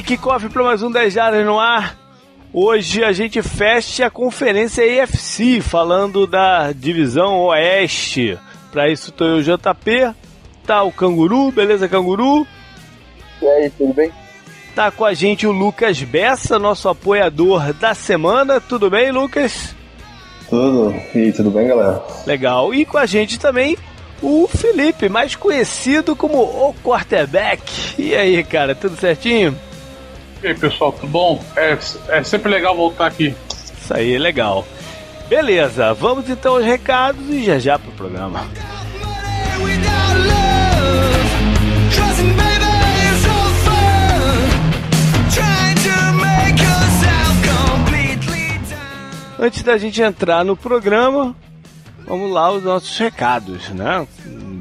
que cofre para mais um 10 Jardas no ar. Hoje a gente fecha a conferência EFC, falando da divisão Oeste. Para isso tô eu, JP, tá o Canguru, beleza, Canguru? E aí, tudo bem? Tá com a gente o Lucas Bessa, nosso apoiador da semana. Tudo bem, Lucas? Tudo. E tudo bem, galera? Legal. E com a gente também o Felipe, mais conhecido como o quarterback. E aí, cara, tudo certinho? E aí, pessoal, tudo bom? É, é sempre legal voltar aqui. Isso aí, legal. Beleza, vamos então aos recados e já já pro programa. Antes da gente entrar no programa, vamos lá os nossos recados, né?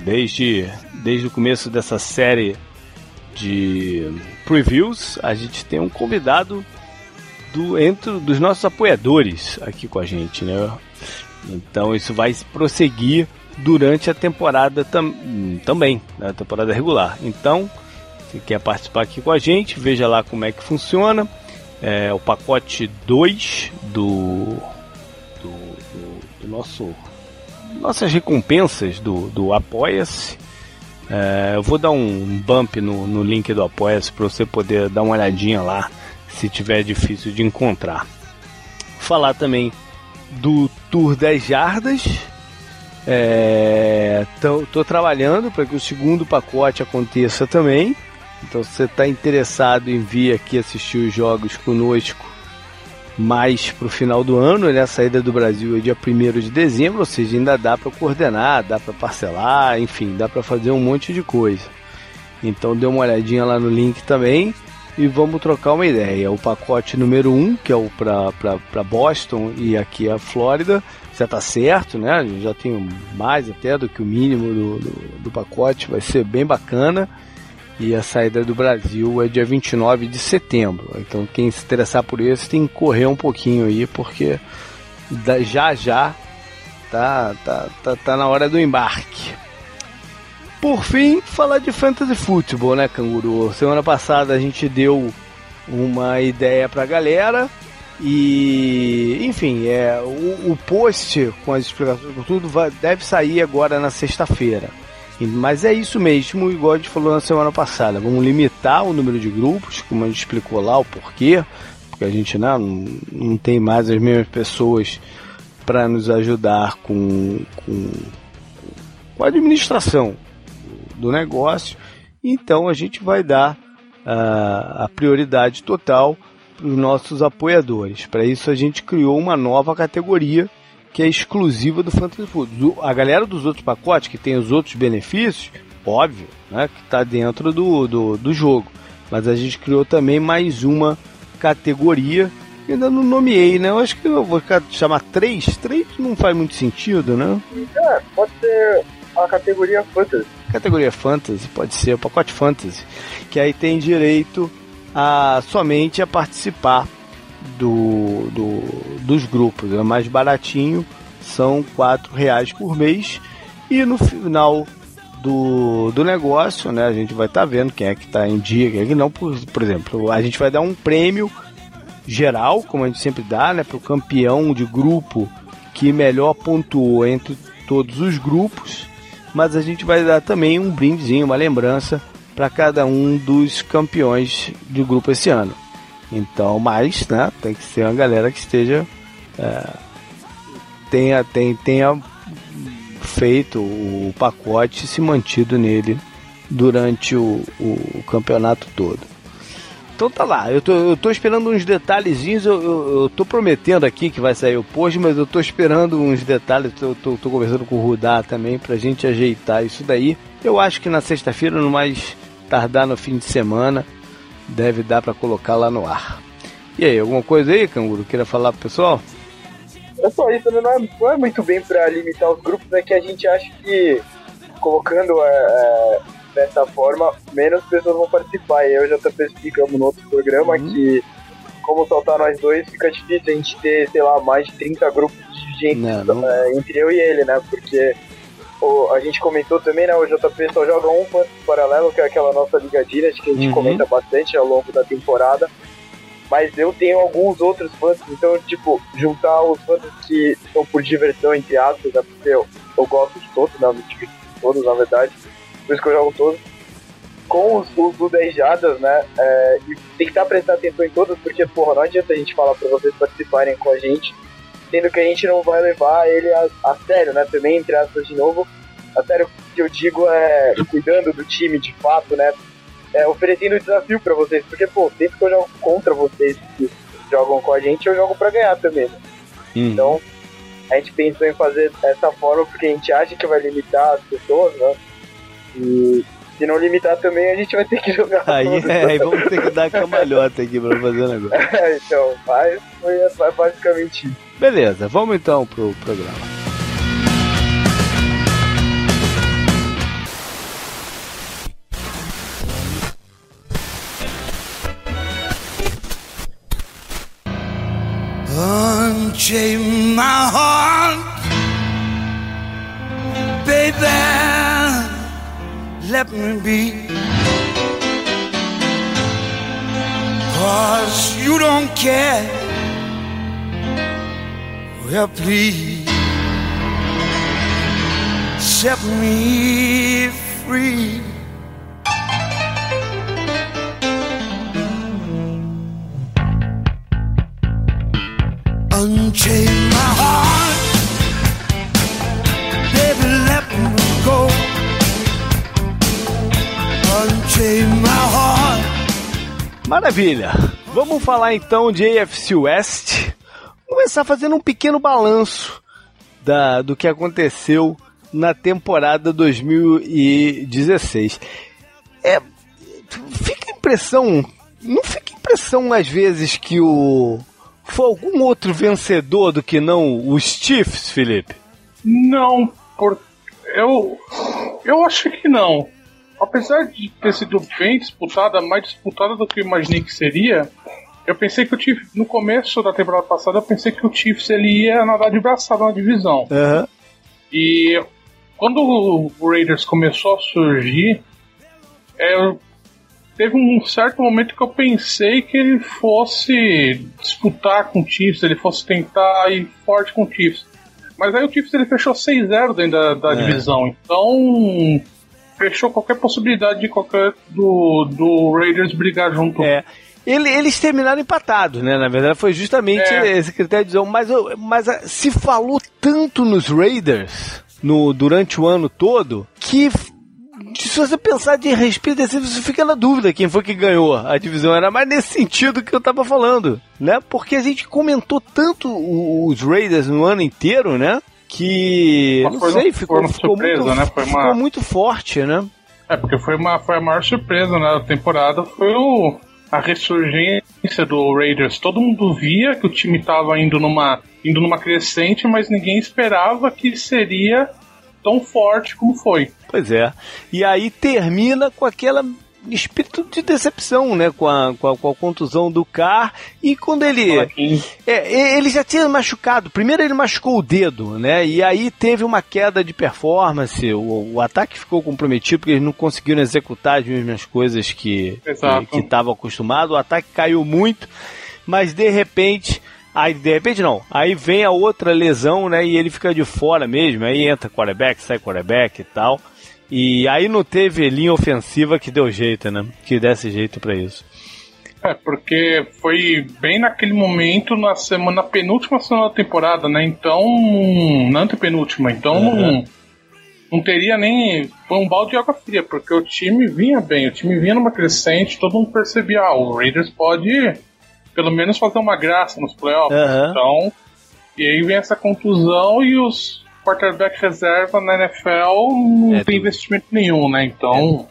Desde, desde o começo dessa série de previews, a gente tem um convidado do entre dos nossos apoiadores aqui com a gente, né? Então isso vai prosseguir durante a temporada tam, também, na né? temporada regular. Então, se quer participar aqui com a gente, veja lá como é que funciona. É o pacote 2 do, do, do, do nosso nossas recompensas do, do Apoia-se. É, eu vou dar um bump no, no link do Apoia-se para você poder dar uma olhadinha lá se tiver difícil de encontrar. Falar também do Tour 10 Jardas. É, tô, tô trabalhando para que o segundo pacote aconteça também. Então, se você está interessado em vir aqui assistir os jogos conosco, mais para o final do ano, né? A saída do Brasil é dia 1 de dezembro, ou seja, ainda dá para coordenar, dá para parcelar, enfim, dá para fazer um monte de coisa. Então dê uma olhadinha lá no link também e vamos trocar uma ideia. O pacote número 1, um, que é o para Boston e aqui a Flórida, já está certo, né? Já tenho mais até do que o mínimo do, do, do pacote, vai ser bem bacana. E a saída do Brasil é dia 29 de setembro. Então quem se interessar por isso tem que correr um pouquinho aí, porque já já tá, tá, tá, tá na hora do embarque. Por fim, falar de fantasy futebol, né, Canguru? Semana passada a gente deu uma ideia pra galera. E, enfim, é, o, o post com as explicações por tudo vai, deve sair agora na sexta-feira. Mas é isso mesmo, igual a gente falou na semana passada. Vamos limitar o número de grupos, como a gente explicou lá o porquê, porque a gente né, não, não tem mais as mesmas pessoas para nos ajudar com, com, com, a administração do negócio. Então a gente vai dar uh, a prioridade total para os nossos apoiadores. Para isso a gente criou uma nova categoria que é exclusiva do Fantasy Food. A galera dos outros pacotes, que tem os outros benefícios, óbvio, né, que está dentro do, do, do jogo. Mas a gente criou também mais uma categoria que ainda não nomeei, né? Eu acho que eu vou chamar três. Três não faz muito sentido, né? É, pode ser a categoria Fantasy. Categoria Fantasy, pode ser o pacote Fantasy. Que aí tem direito a somente a participar do, do, dos grupos. É mais baratinho, são quatro reais por mês. E no final do, do negócio, né, a gente vai estar tá vendo quem é que está em dia, quem é que não. Por, por exemplo, a gente vai dar um prêmio geral, como a gente sempre dá, né, para o campeão de grupo que melhor pontuou entre todos os grupos. Mas a gente vai dar também um brindezinho, uma lembrança para cada um dos campeões do grupo esse ano. Então, mas, né, tem que ser uma galera que esteja é, tenha, tenha, tenha feito o pacote e se mantido nele durante o, o, campeonato todo. Então tá lá, eu tô, eu tô esperando uns detalhezinhos, eu, eu, eu, tô prometendo aqui que vai sair o post, mas eu tô esperando uns detalhes, eu tô, tô conversando com o Rudá também pra gente ajeitar isso daí. Eu acho que na sexta-feira, no mais tardar no fim de semana, deve dar para colocar lá no ar. E aí, alguma coisa aí, Canguru, queira falar pro pessoal? É só isso, né? não é, não é muito bem para limitar os grupos, é que a gente acha que colocando é, é, dessa forma, menos pessoas vão participar. E eu já até explicamos no outro programa uhum. que, como soltar nós dois, fica difícil a gente ter, sei lá, mais de 30 grupos de gente não, não... É, entre eu e ele, né? Porque o, a gente comentou também, né? O JP só joga um paralelo, que é aquela nossa Liga Dynasty, que a gente Uhum. comenta bastante ao longo da temporada. Mas eu tenho alguns outros fantasies, então, tipo, juntar os fantasies que são por diversão, entre aspas, né? Porque eu, eu gosto de todos, né? Com todos, na verdade. Por isso que eu jogo todos. Com os, os do 10 jadas, né? É, e tentar prestar atenção em todos, porque, porra, não adianta a gente falar pra vocês participarem com a gente, sendo que a gente não vai levar ele a, a sério, né? Também, entre aspas, de novo. A sério, que eu digo é cuidando do time de fato, né? É, oferecendo desafio pra vocês, porque, pô, sempre que eu jogo contra vocês que jogam com a gente, eu jogo pra ganhar também, né? Hum. Então, a gente pensou em fazer dessa forma porque a gente acha que vai limitar as pessoas, né? E se não limitar também, a gente vai ter que jogar Aí, todos. é, aí vamos ter que dar cambalhota aqui pra fazer o negócio. então, mas foi, foi basicamente isso. Beleza, vamos então pro programa. Unchain my heart, baby. Let me be. Cause you don't care. Well, please set me free. Unchain my heart, baby, let me go. Unchain my heart. Maravilha! Vamos falar então de AFC West. Começar fazendo um pequeno balanço da, do que aconteceu na temporada 2016. É, fica a impressão, não fica a impressão às vezes que o foi algum outro vencedor do que não os Chiefs, Felipe? Não, por... eu, eu acho que não. Apesar de ter sido bem disputada, mais disputada do que eu imaginei que seria, eu pensei que o Chiefs, no começo da temporada passada, eu pensei que o Chiefs ele ia nadar de braçada na divisão. Aham. E quando o Raiders começou a surgir, é, teve um certo momento que eu pensei que ele fosse disputar com o Chiefs, ele fosse tentar ir forte com o Chiefs. Mas aí o Chiefs ele fechou 6-0 dentro da, da É. divisão, então fechou qualquer possibilidade de qualquer do, do Raiders brigar junto. É. Ele- eles terminaram empatados, né? Na verdade, foi justamente É. esse critério de mas, eu- mas ah, se falou tanto nos Raiders no, durante o ano todo que se você pensar de respeito, assim, você fica na dúvida quem foi que ganhou a divisão. Era mais nesse sentido que eu tava falando, né? Porque a gente comentou tanto os Raiders no ano inteiro, né? Que, Mas não sei, ficou, ficou, surpresa, muito, né? Uma- ficou muito forte, né? É, porque foi, uma, foi a maior surpresa né, da temporada, foi o, a ressurgência do Raiders. Todo mundo via que o time estava indo numa, indo numa crescente, mas ninguém esperava que seria tão forte como foi. Pois é. E aí termina com aquela espírito de decepção, né? Com a, com a, com a contusão do Carr. E quando ele. É, ele já tinha machucado. Primeiro ele machucou o dedo, né? E aí teve uma queda de performance. O, o ataque ficou comprometido porque eles não conseguiram executar as mesmas coisas que estavam acostumados. O ataque caiu muito, mas de repente. Aí, de repente não. Aí vem a outra lesão, né? E ele fica de fora mesmo. Aí entra quarterback, sai quarterback e tal. E aí não teve linha ofensiva que deu jeito, né? Que desse jeito pra isso. É, porque foi bem naquele momento, na semana, na penúltima semana da temporada, né? Então. Na antepenúltima. Então Uhum. não, não teria nem. Foi um balde de água fria, porque o time vinha bem, o time vinha numa crescente, todo mundo percebia, ah, o Raiders pode pelo menos fazer uma graça nos playoffs. Aham. Então. E aí vem essa contusão e os quarterback reserva na NFL não É tem investimento nenhum, né? Então.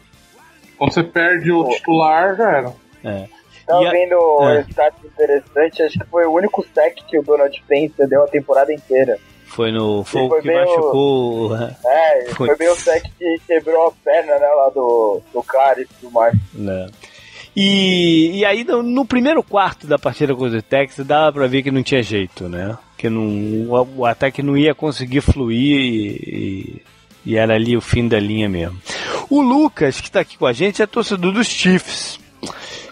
Quando você perde o titular, já era. É. Tava a- vendo é. um status interessante, acho que foi o único sec que o Donald Spencer deu a temporada inteira. Foi no. Foi o Foi que bem o- machucou. É, Foi. foi bem o sec que quebrou a perna, né, lá do, do cara e tudo mais. né? E, e aí no, no primeiro quarto da partida contra o Texas dava pra ver que não tinha jeito, né? Que não, o, ataque não ia conseguir fluir e, e- E era ali o fim da linha mesmo. O Lucas, que está aqui com a gente, é torcedor dos Chiefs.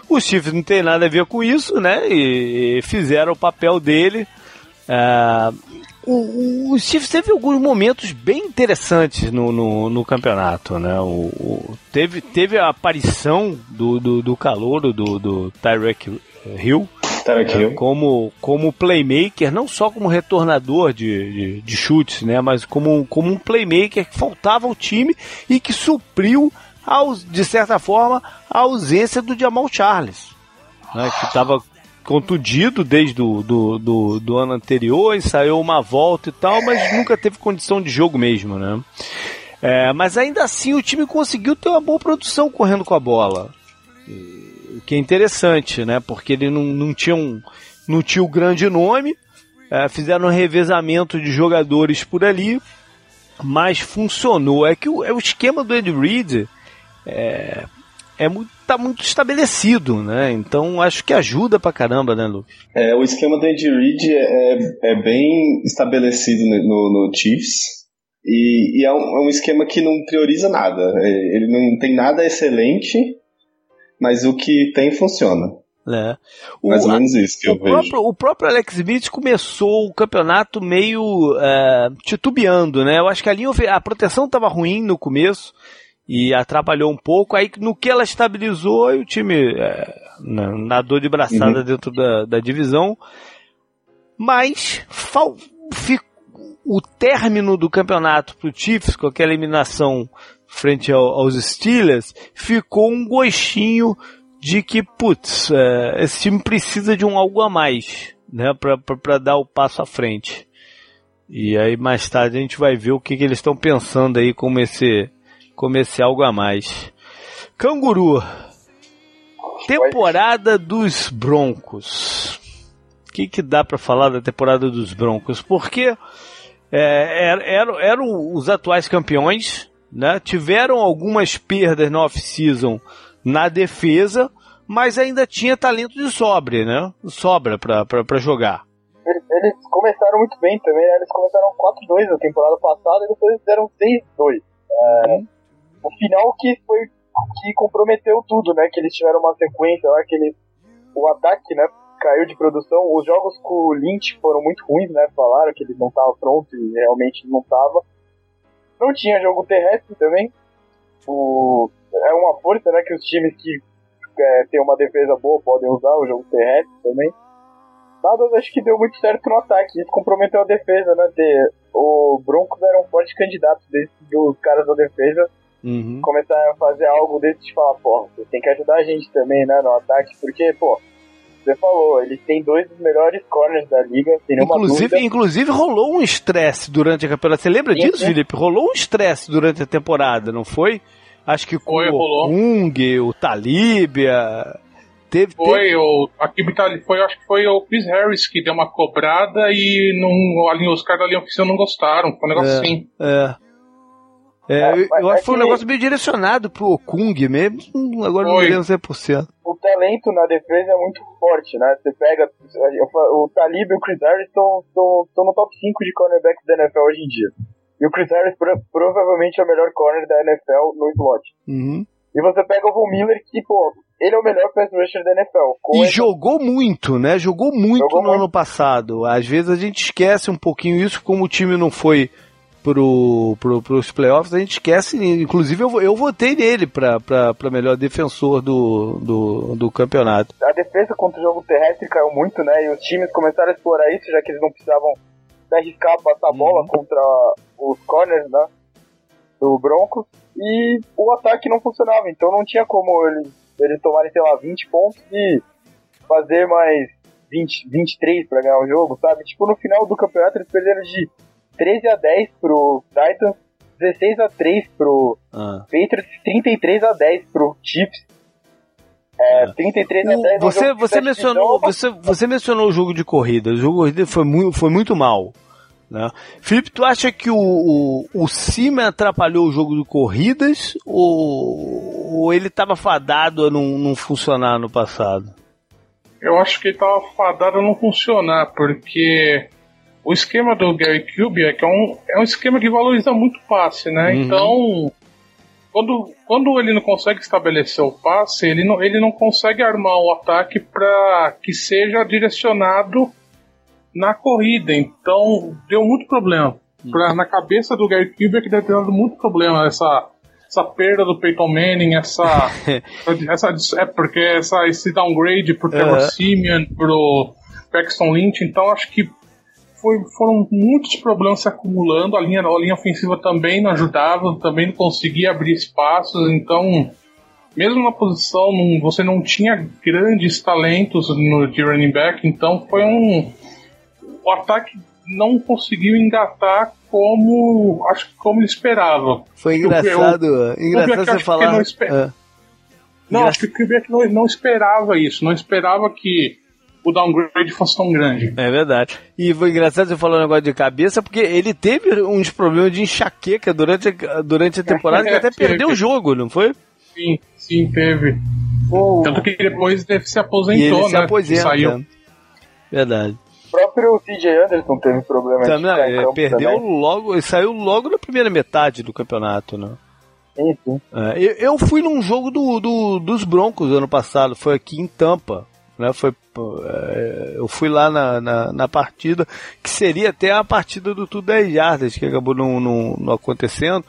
Os Chiefs não tem nada a ver com isso, né? E fizeram o papel dele. Uh, o, o Chiefs teve alguns momentos bem interessantes no, no, no campeonato, né? O, o, teve, teve a aparição do, do, do calouro do, do Tyrek Hill, Tarek Hill. como, como playmaker, não só como retornador de, de, de, chutes, né, mas como, como um playmaker que faltava ao time e que supriu, aos, de certa forma, a ausência do Jamal Charles, né, que estava contundido desde o do, do, do, ano anterior, ensaiou uma volta e tal, mas nunca teve condição de jogo mesmo, né. É, mas ainda assim o time conseguiu ter uma boa produção correndo com a bola. O que é interessante, né? Porque ele não, não tinha um não tinha o um grande nome, é, fizeram um revezamento de jogadores por ali, mas funcionou. É que o, é o esquema do Ed Reed é, é muito, tá muito estabelecido, né? Então acho que ajuda pra caramba, né, Lucas? É, o esquema do Ed Reed é, é bem estabelecido no, no Chiefs. E, e é, um, é, um, esquema que não prioriza nada. É, ele não tem nada excelente mas o que tem funciona. É. O, Mais ou menos isso que eu próprio, vejo. O próprio Alex Smith começou o campeonato meio é, titubeando, né? Eu acho que a linha a proteção estava ruim no começo e atrapalhou um pouco. Aí no que ela estabilizou, o time é, nadou de braçada uhum. dentro da, da divisão. Mas fal, o término do campeonato para o Chiefs com aquela eliminação frente ao, aos Steelers, ficou um gostinho de que, putz, é, esse time precisa de um algo a mais, né, para dar o passo à frente. E aí mais tarde a gente vai ver o que, que eles estão pensando aí como esse, como esse algo a mais. Canguru, temporada dos Broncos. O que, que dá para falar da temporada dos Broncos? Porque é, eram, eram, eram os atuais campeões, né? Tiveram algumas perdas na off-season na defesa, mas ainda tinha talento de sobra, né? Sobra para jogar. Eles, eles, começaram muito bem também, né? Eles começaram 4-2 na temporada passada e depois fizeram 6-2. É, uhum. O final que foi que comprometeu tudo, né? Que eles tiveram uma sequência lá, que eles, o ataque, né? Caiu de produção. Os jogos com o Lynch foram muito ruins, né? Falaram que ele não estava pronto e realmente não estava. Não tinha jogo terrestre também. O, é uma força, né, que os times que é, têm uma defesa boa podem usar o jogo terrestre também. Nada, acho que deu muito certo no ataque. Isso comprometeu a defesa, né? Ter, o Broncos era um forte candidato desses dos caras da defesa. Uhum. Começar a fazer algo desse de falar, pô, você tem que ajudar a gente também, né, no ataque, porque, pô, você falou, eles têm dois dos melhores corners da liga, sem nenhuma inclusive, dúvida. Inclusive rolou um estresse durante a temporada. Você lembra sim, disso, sim. Felipe? Rolou um estresse durante a temporada, não foi? Acho que com foi, o Kung, o Talibia. Teve, foi, teve... o, aqui foi, acho que foi o Chris Harris que deu uma cobrada e não, os caras da linha oficial não gostaram. Foi um negócio é, assim. É. É, eu, eu acho que foi um negócio meio direcionado pro Okung mesmo, agora foi. não lembro 100%. O talento na defesa é muito forte, né? Você pega. O Talib e o Chris Harris estão no top 5 de cornerbacks da NFL hoje em dia. E o Chris Harris pro, provavelmente é o melhor corner da NFL no slot. Uhum. E você pega o Von Miller, que, pô, ele é o melhor pass rusher da NFL. e jogou muito, né? Jogou muito jogou no muito. ano passado. Às vezes a gente esquece um pouquinho isso, como o time não foi pro, pro, pros playoffs, a gente esquece, inclusive eu, eu votei nele pra, pra, pra melhor defensor do, do, do campeonato. A defesa contra o jogo terrestre caiu muito, né? E os times começaram a explorar isso, já que eles não precisavam arriscar passar a bola uhum. contra os corners, né? Do Broncos. E o ataque não funcionava, então não tinha como eles, eles tomarem, sei lá, 20 pontos e fazer mais 20, 23 para ganhar o jogo, sabe? Tipo, no final do campeonato eles perderam de 13 a 10 pro Titans, 16 a 3 pro ah. Patriots, 33 a 10 pro Chiefs. É, 33 a 10 você, você mencionou você, você mencionou o jogo de corrida. O jogo de corrida foi muito, foi muito mal. Né? Felipe, tu acha que o, o, o Cima atrapalhou o jogo de corridas ou, ou ele estava fadado a não, não funcionar no passado? Eu acho que ele estava fadado a não funcionar, porque o esquema do Gary Kubiak é um, é um esquema que valoriza muito passe, né? Uhum. Então, quando, quando ele não consegue estabelecer o passe, ele não, ele não consegue armar o ataque para que seja direcionado na corrida. Então, deu muito problema. Pra, na cabeça do Gary Kubiak deve ter dado muito problema essa, essa perda do Peyton Manning, essa, essa é porque essa, esse downgrade pro Trevor Uhum. Simeon, pro Paxton Lynch. Então, acho que foi, foram muitos problemas se acumulando. A linha, a linha ofensiva também não ajudava, também não conseguia abrir espaços. Então, mesmo na posição, não- você não tinha grandes talentos no de running back. Então, foi um. O ataque não conseguiu engatar como acho que como ele esperava. Foi engraçado, eu engraçado você falar. não Ah, Não, acho que o Quebec não, não esperava isso, não esperava que o downgrade fosse tão grande. É verdade. E foi engraçado você falar um negócio de cabeça, porque ele teve uns problemas de enxaqueca durante a, durante a temporada, que até Teve. perdeu o jogo, não foi? Sim, sim, teve. O Tanto que depois ele se E aposentou, ele se né? aposenta. Saiu. Verdade. próprio CJ Anderson teve problema de Também, é, perdeu também. logo, ele saiu logo na primeira metade do campeonato, né? Sim, sim. É, eu, eu fui num jogo do, do- dos Broncos ano passado, foi aqui em Tampa. Né, foi, é, eu fui lá na, na, na partida, que seria até a partida do Tudo 10 Jardas, que acabou não, não, não acontecendo.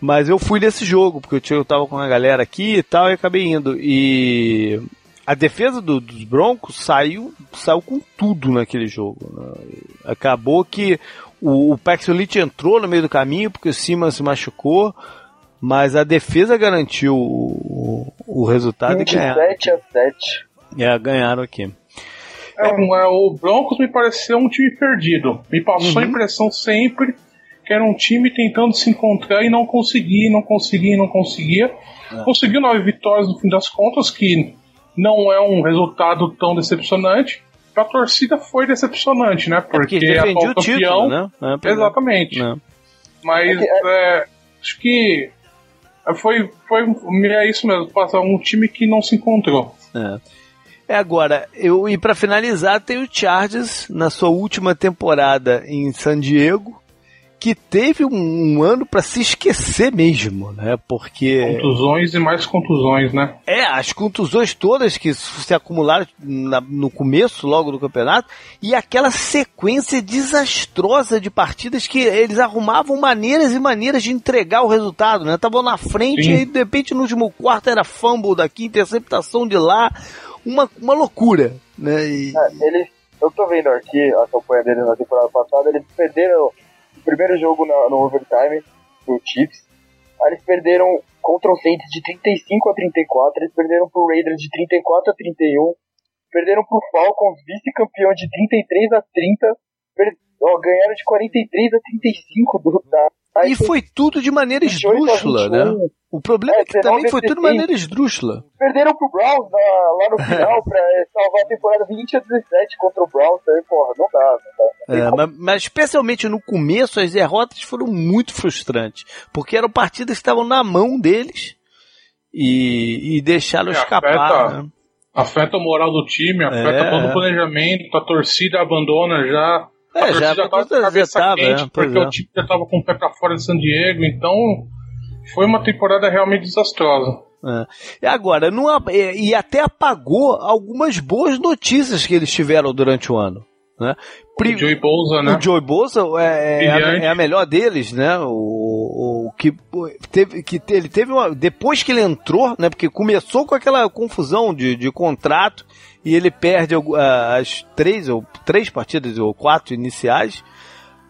Mas eu fui nesse jogo, porque eu, tinha, eu tava com a galera aqui e tal, e acabei indo. E a defesa do- dos Broncos saiu, saiu com tudo naquele jogo. né. Acabou que o, o Paxton Lynch entrou no meio do caminho, porque o Simmons se machucou. Mas a defesa garantiu o, o resultado e ganharam. 27 a 7. É, ganharam aqui. É, um- é, o Broncos me pareceu um time perdido. Me passou Uhum. a impressão sempre que era um time tentando se encontrar e não conseguia, não conseguia, não conseguia. É. Conseguiu nove vitórias no fim das contas, que não é um resultado tão decepcionante. Pra torcida foi decepcionante, né? Porque Porque defendia atual o título, né? É, é. Exatamente. Mas É que- é, acho que foi, foi é isso mesmo, passar um time que não se encontrou. É. É agora, eu e para finalizar tem o Chargers na sua última temporada em San Diego, que teve um, um ano para se esquecer mesmo, né? Porque Contusões e mais contusões, né? é as contusões todas que se acumularam na- no começo logo do campeonato e aquela sequência desastrosa de partidas que eles arrumavam maneiras e maneiras de entregar o resultado, né? Estavam na frente Sim. e aí, de repente no último quarto era fumble daqui, interceptação de lá, uma, uma loucura, né? E- É, eles, eu tô vendo aqui a campanha deles na temporada passada, eles perderam o primeiro jogo na- no overtime pro Chiefs. Aí eles perderam contra o Saints de 35 a 34, eles perderam pro Raiders de 34 a 31, perderam pro Falcons, vice-campeão de 33 a 30, per- ó, ganharam de 43 a 35 do da E foi tudo de maneira 28 a esdrúxula, né? 21. O problema é, É, que também 19 foi tudo de 16. maneira esdrúxula. Perderam pro Browns na- lá no final pra salvar a temporada 20 a 17 contra o Browns. Aí, porra, não dá, não dá. É, mas, mas especialmente no começo, as derrotas foram muito frustrantes. Porque eram partidas que estavam na mão deles e, e deixaram É, escapar. afeta- né? Afeta o moral do time, afeta É. todo o planejamento, a torcida abandona já. É, a já tá toda de cabeça quente é, pois porque é. o time já tava com o pé pra fora de San Diego, então foi uma temporada realmente desastrosa. É. E agora, não, a- e até apagou algumas boas notícias que eles tiveram durante o ano. Né? Pri- O Joey Bosa, né? O Joey Bosa é, é a, é a melhor deles, né? O, o que teve, que ele teve uma, depois que ele entrou, né? Porque começou com aquela confusão de, de contrato e ele perde ah, as três ou três partidas ou quatro iniciais,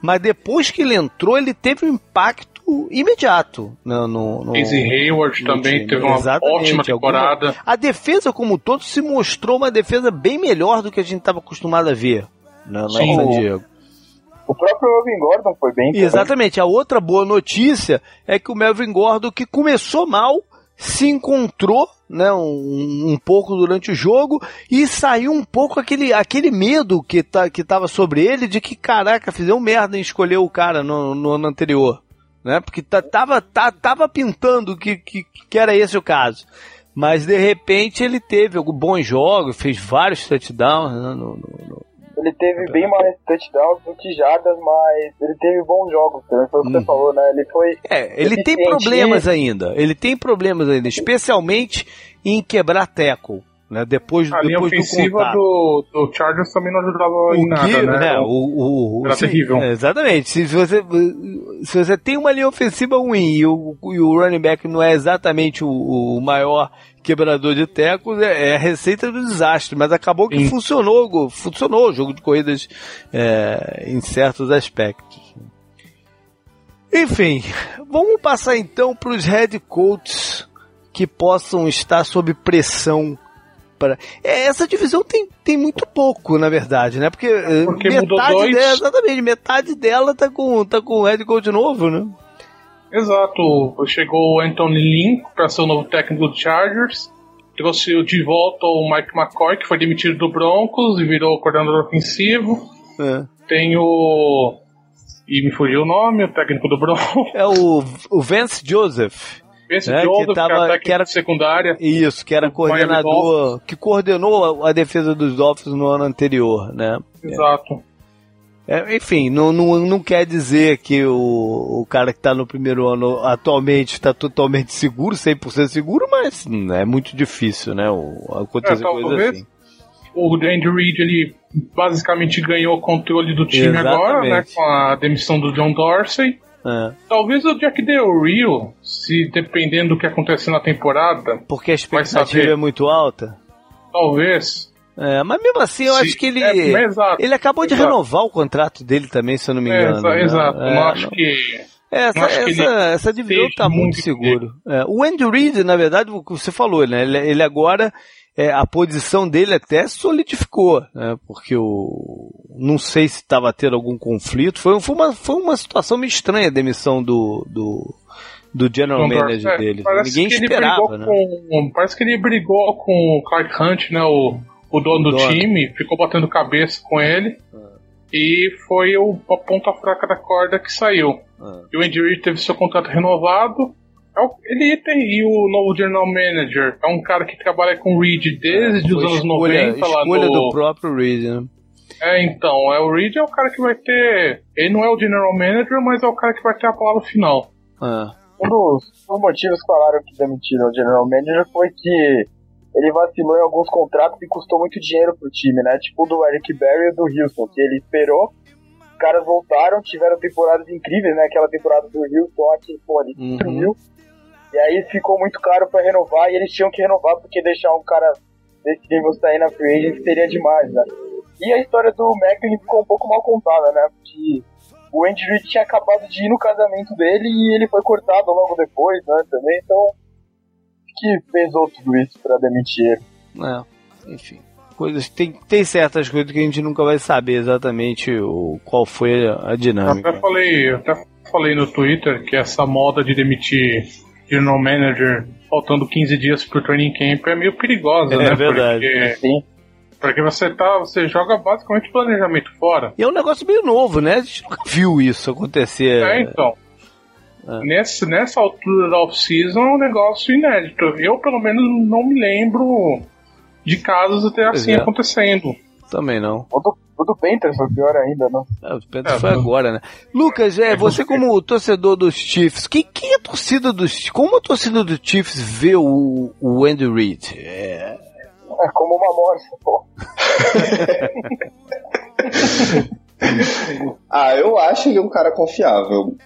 mas depois que ele entrou, ele teve um impacto imediato no, no, no Casey Hayward no também time. teve uma Exatamente, ótima temporada. alguma- A defesa como um todo se mostrou uma defesa bem melhor do que a gente estava acostumado a ver né, lá em Sim. San Diego. O próprio Melvin Gordon foi bem. Exatamente. A outra boa notícia é que o Melvin Gordon, que começou mal, se encontrou né, um, um pouco durante o jogo e saiu um pouco aquele, aquele medo que, tá, que tava sobre ele de que, caraca, fizeu merda em escolher o cara no, no ano anterior. Né? Porque tá, tava, tá, tava pintando que, que, que era esse o caso. Mas de repente ele teve alguns bons jogos, fez vários touchdowns né, no, no- no- ele teve bem mais touchdowns do que jardas, mas ele teve bons jogos também, foi o que Uhum. você falou, né? Ele foi. É, ele tem problemas ainda. Ele tem problemas ainda, especialmente em quebrar tackle. Né, depois A depois do ofensiva contato. do, do Chargers também não ajudava em O nada, que, né? né, o, o, Era terrível. é, exatamente. Se você, se você tem uma linha ofensiva ruim e o, e o running back não é exatamente o, o maior quebrador de tecos, é, é a receita do desastre. Mas acabou que Sim. funcionou, funcionou o jogo de corridas é, em certos aspectos. Enfim, vamos passar então para os head coaches que possam estar sob pressão é, essa divisão tem, tem muito pouco, na verdade, né? Porque, eh, Porque mudou metade dois. dela, exatamente, metade dela tá com tá com o head coach novo, né? Exato. Chegou o Anthony Lynn para ser o novo técnico do Chargers. Trouxe de volta o Mike McCoy, que foi demitido do Broncos e virou coordenador ofensivo. É, Tem o. E me fugiu o nome, o técnico do Broncos. É o, o Vance Joseph, Esse É, que Joseph, que, tava- que era- secundária. isso, que era coordenador, que coordenou a, a defesa dos Dolphins no ano anterior, né? Exato. É, enfim, não, não, não quer dizer que o, o cara que está no primeiro ano atualmente está totalmente seguro, 100% seguro, mas hum, é muito difícil, né? O, acontecer É, coisa assim. O Andy Reid, ele basicamente ganhou o controle do time Exatamente. agora, né? Com a demissão do John Dorsey. É, Talvez o Jack Del Rio, se dependendo do que acontecer na temporada, porque a expectativa é muito alta. talvez. É, mas mesmo assim, eu se- acho que ele. É, é exato. Ele acabou de Exato. renovar o contrato dele também, se eu não me É, engano. né? exato. É, não acho não- que. Essa, que essa, ele essa divisão está muito seguro. É, o Andy Reid, na verdade, você falou, né? Ele, ele agora, é, a posição dele até solidificou, né? Porque o. Não sei se estava tendo algum conflito. Foi, foi, uma, foi uma situação meio estranha a demissão do. do do general John manager. É, dele. parece Ninguém que ele esperava, brigou né? Com, parece que ele brigou com o Clark Hunt, né? O, o dono O do dono. time, ficou batendo cabeça com ele. Ah. E foi o, a ponta fraca da corda que saiu. Ah. E o Andy Reid teve seu contrato renovado. É o- Ele tem e o novo general manager. É um cara que trabalha com o Reid desde Foi os anos escolha, 90 lá escolha no, do próprio Reid, né? É, então, é o Reid é o cara que vai ter. Ele não é o general manager, mas é o cara que vai ter a palavra final. Ah. Um dos, dos motivos que falaram que demitiram o General Manager foi que ele vacilou em alguns contratos e custou muito dinheiro pro time, né? Tipo o do Eric Berry e do Houston, que ele esperou, os caras voltaram, tiveram temporadas incríveis, né? Aquela temporada do Houston aqui, pô, ele Uhum. E aí ficou muito caro pra renovar e eles tinham que renovar porque deixar um cara desse nível sair na free agent seria demais, né? E a história do Macklin ficou um pouco mal contada, né? Porque o Andy Reid tinha acabado de ir no casamento dele e ele foi cortado logo depois, né? Também, então. Que pesou tudo isso pra demitir ele. É, enfim. Coisas, tem, tem certas coisas que a gente nunca vai saber exatamente o, qual foi a Eu dinâmica. até falei, eu até falei no Twitter que essa moda de demitir general manager faltando 15 dias pro training camp é meio perigosa, É né? verdade. Porque, Sim. porque você tá, você joga basicamente o planejamento fora. E é um negócio meio novo, né? A gente nunca viu isso acontecer. É, então. É. Nesse, nessa altura da off-season é um negócio inédito. Eu, pelo menos, não me lembro de casos até assim é. acontecendo. Também não. O do, o do Panthers foi pior ainda, né? É, o Panthers É, foi não- agora, né? Lucas, é, você como torcedor dos Chiefs, quem, quem é a torcida dos Como a torcida dos Chiefs vê o, o Andy Reid? É, É como uma morsa, pô. Ah, eu acho ele um cara confiável.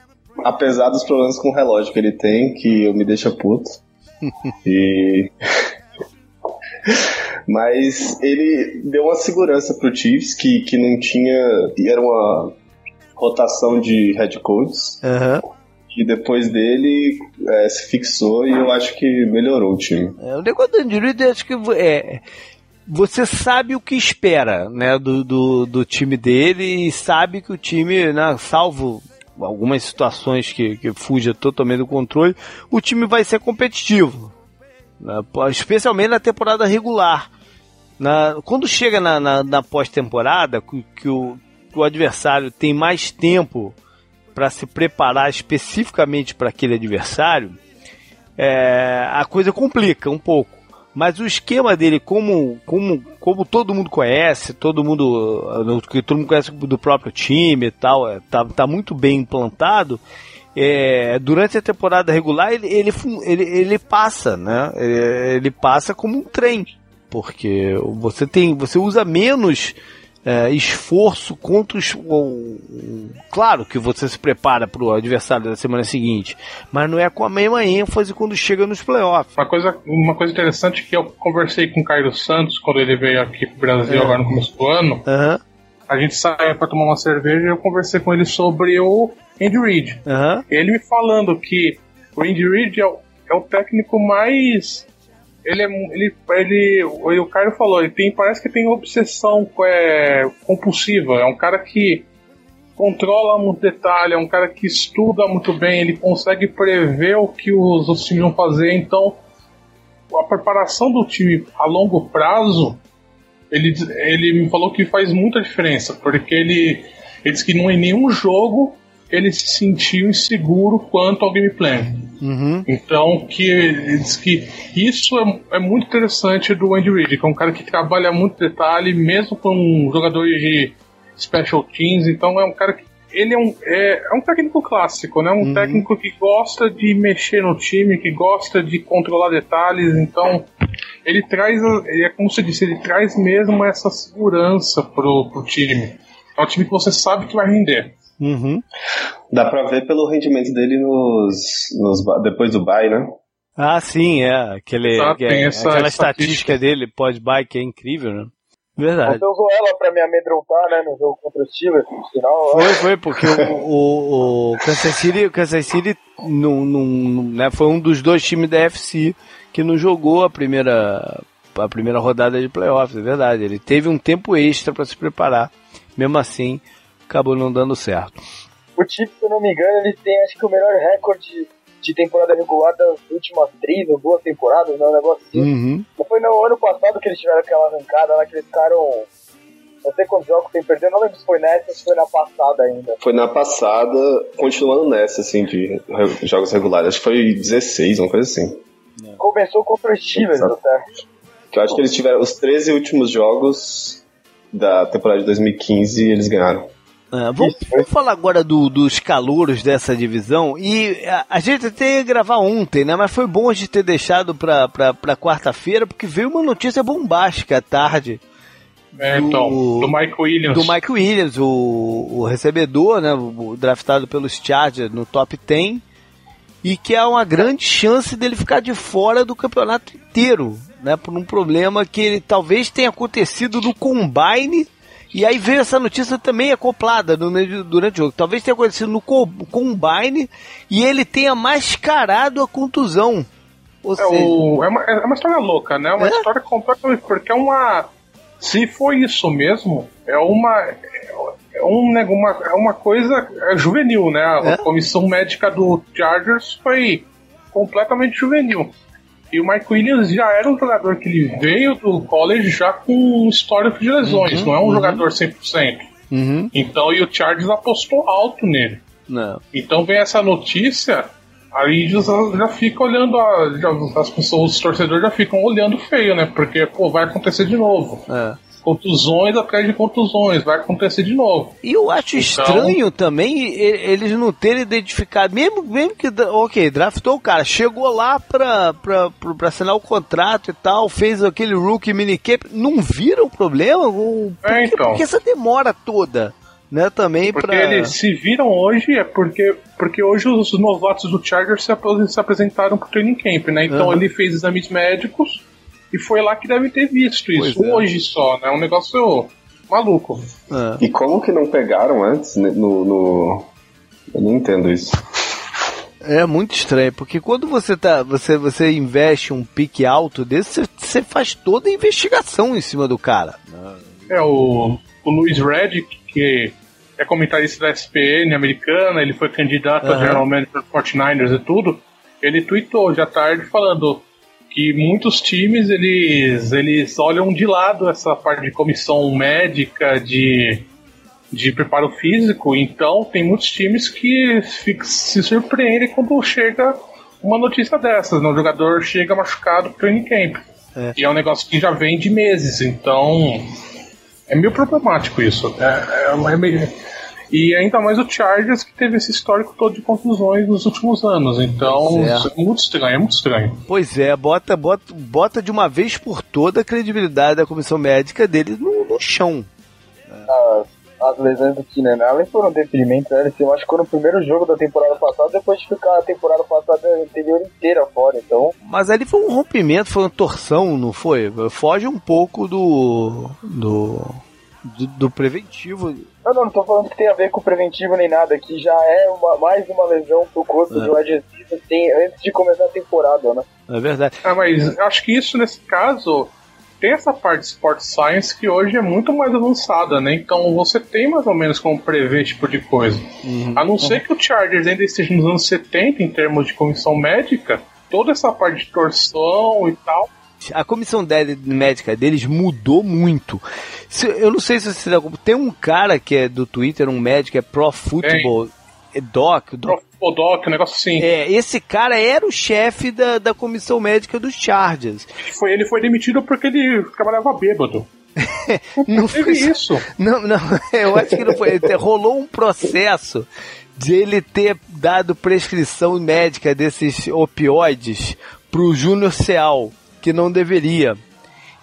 Apesar dos problemas com o relógio que ele tem, que eu me deixa puto. E. Mas ele deu uma segurança pro Chiefs que, que não tinha. e Era uma rotação de head coaches. aham. E depois dele é, se fixou e eu acho que melhorou o time. É, o negócio do Andy Reid, acho que é, você sabe o que espera né, do, do, do time dele e sabe que o time, né, salvo algumas situações que, que fuja totalmente do controle, o time vai ser competitivo. né, especialmente na temporada regular. Na, quando chega na, na, na pós-temporada, que, que o, que o adversário tem mais tempo para se preparar especificamente para aquele adversário, é, a coisa complica um pouco. Mas o esquema dele, como, como, como todo mundo conhece, todo mundo todo mundo conhece do próprio time e tal, é, tá, tá muito bem implantado. É, durante a temporada regular ele, ele, ele, ele passa, né? Ele, ele passa como um trem, porque você tem, você usa menos é, esforço contra os. claro que você se prepara para o adversário da semana seguinte, mas não é com a mesma ênfase quando chega nos playoffs. Uma coisa, uma coisa interessante que eu conversei com o Cairo Santos quando ele veio aqui para o Brasil é. agora no começo do ano. Uhum. A gente saiu para tomar uma cerveja e eu conversei com ele sobre o Andy Reid. Uhum. Ele me falando que o Andy Reid é o, é o técnico mais ele é ele, ele o Caio falou, ele tem parece que tem obsessão é, compulsiva, é um cara que controla muito detalhe, é um cara que estuda muito bem, ele consegue prever o que os outros times vão fazer, então a preparação do time a longo prazo, ele, ele me falou que faz muita diferença, porque ele, ele disse que não em nenhum jogo ele se sentiu inseguro quanto ao gameplay. Uhum. Então, que ele diz que isso é, é, muito interessante do Andy Reid, que é um cara que trabalha muito detalhe, mesmo com jogadores de special teams. Então, é um cara que ele é um, é, é um técnico clássico, né? Um uhum. técnico que gosta de mexer no time, que gosta de controlar detalhes. Então, ele traz, é como você disse, ele traz mesmo essa segurança pro, pro time. É um time que você sabe que vai render. Uhum. Dá pra ver pelo rendimento dele nos, nos depois do bye, né? Ah, sim, é. Aquele, é, aquela estatística, estatística dele pós-bye que é incrível, né? Verdade. Você usou ela pra me amedrontar, né, no jogo contra os Steelers, no final. Foi, foi, porque o, o, o Kansas City, o Kansas City não, não, né, foi um dos dois times da FC que não jogou a primeira, a primeira rodada de playoffs, é verdade. Ele teve um tempo extra para se preparar. Mesmo assim, acabou não dando certo. O Chiefs, se eu não me engano, ele tem acho que o melhor recorde de temporada regular das últimas três ou duas temporadas, né? Um negócio assim. Uhum. Foi no ano passado que eles tiveram aquela arrancada lá que eles ficaram. Não sei quantos jogos tem perdido, não lembro se foi nessa ou se foi na passada ainda. Foi na passada, continuando nessa, assim, de jogos regulares. Acho que foi 16, uma coisa assim. Começou contra os Steelers, até. Que eu acho que eles tiveram os 13 últimos jogos da temporada de 2015 e eles ganharam. Ah, vamos, vamos, falar agora do, dos calouros dessa divisão. E a, a, gente até ia gravar ontem, né? Mas foi bom a gente ter deixado pra, pra, pra quarta-feira, porque veio uma notícia bombástica à tarde. É, do, então, do Mike Williams. Do Mike Williams, o, o recebedor, né? O, draftado pelos Chargers no top 10. E que há uma grande chance dele ficar de fora do campeonato inteiro, né? Por um problema que ele talvez tenha acontecido no combine e aí veio essa notícia também acoplada no, durante o jogo. Talvez tenha acontecido no Combine e ele tenha mascarado a contusão. Ou é, seja... o, é, uma, é uma história louca, né? Uma é? história completamente. Porque é uma. Se foi isso mesmo, é uma. É um, né, uma, é uma coisa juvenil, né? A é? comissão médica do Chargers foi completamente juvenil. E o Mike Williams já era um jogador que ele veio do college já com histórico de lesões, uhum, não é um uhum. jogador 100%. Uhum. Então, e o Chargers apostou alto nele. Não. Então vem essa notícia, aí já, já fica olhando, a, já, as pessoas, os torcedores já ficam olhando feio, né? Porque, pô, vai acontecer de novo. É contusões atrás de contusões, vai acontecer de novo. E eu acho então... estranho também eles não terem identificado, mesmo, mesmo que, ok, draftou o cara, chegou lá pra, pra, pra, pra assinar o contrato e tal, fez aquele rookie minicamp, não viram o problema? Por, é, então. Por que essa demora toda? Né, também porque pra... eles se viram hoje é porque, porque hoje os novatos do Chargers se, se apresentaram pro training camp, né? Então uhum. ele fez exames médicos e foi lá que deve ter visto isso, é. hoje só, né? Um negócio maluco. É. E como que não pegaram antes no, no... Eu não entendo isso. É muito estranho, porque quando você tá, você, você investe um pique alto desse, você, você faz toda a investigação em cima do cara. É, o, o Luiz Redick, que é comentarista da SPN americana, ele foi candidato uhum. a General Manager 49ers e tudo, ele tweetou já tarde falando que muitos times eles, eles olham de lado essa parte de comissão médica, de, de preparo físico, então tem muitos times que se surpreendem quando chega uma notícia dessas, né? o jogador chega machucado pro training camp. É. E é um negócio que já vem de meses, então é meio problemático isso. É, é, é meio- E ainda mais o Chargers que teve esse histórico todo de contusões nos últimos anos. Então, Pois é. isso é muito estranho, é muito estranho. Pois é, bota, bota, bota de uma vez por toda a credibilidade da comissão médica dele no, no chão. As, as lesões do Keenan Allen foram deprimentes, né? Ele se machucou no primeiro jogo da temporada passada, depois de ficar a temporada passada anterior inteira fora. Então, Mas ali foi um rompimento, foi uma torção, não foi? Foge um pouco do. do. Do, do preventivo. eu não, não tô falando que tem a ver com preventivo nem nada, que já é uma- mais uma lesão pro corpo É. do wide receiver tem, antes de começar a temporada, né? É verdade. Ah, mas eu acho que isso, nesse caso, tem essa parte de Sport Science que hoje é muito mais avançada, né? Então você tem mais ou menos como prever esse tipo de coisa. A não ser que o Chargers ainda esteja nos anos 70 em termos de comissão médica, toda essa parte de torção e tal. A comissão médica deles mudou muito. Eu não sei se você dá Tem um cara que é do Twitter, um médico, é Pro Football. É Doc, Doc. Profodoc, um negócio assim. É, esse cara era o chefe da, da comissão médica dos Chargers. Foi, ele foi demitido porque ele trabalhava bêbado. Não foi isso. Não, não, eu acho que não foi. Rolou um processo de ele ter dado prescrição médica desses opioides pro Júnior Seal, que não deveria.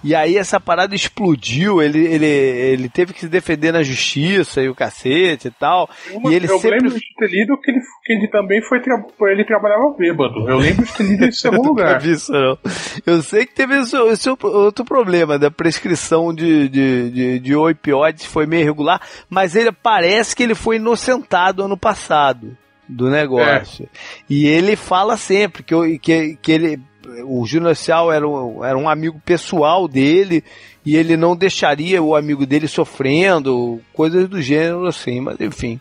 E aí essa parada explodiu, ele, ele, ele teve que se defender na justiça e o cacete e tal. Uma- e ele eu sempre. lembro de ter lido que ele, que ele também foi tra- ele trabalhava bêbado. Eu lembro de ter lido isso em algum lugar. isso, não. Eu sei que teve esse, esse outro problema da prescrição de, de, de, de opioides, foi meio irregular, mas ele parece que ele foi inocentado ano passado do negócio. E ele fala sempre que, que, que ele, o Júnior Cial era um, era um amigo pessoal dele e ele não deixaria o amigo dele sofrendo, coisas do gênero assim, mas enfim.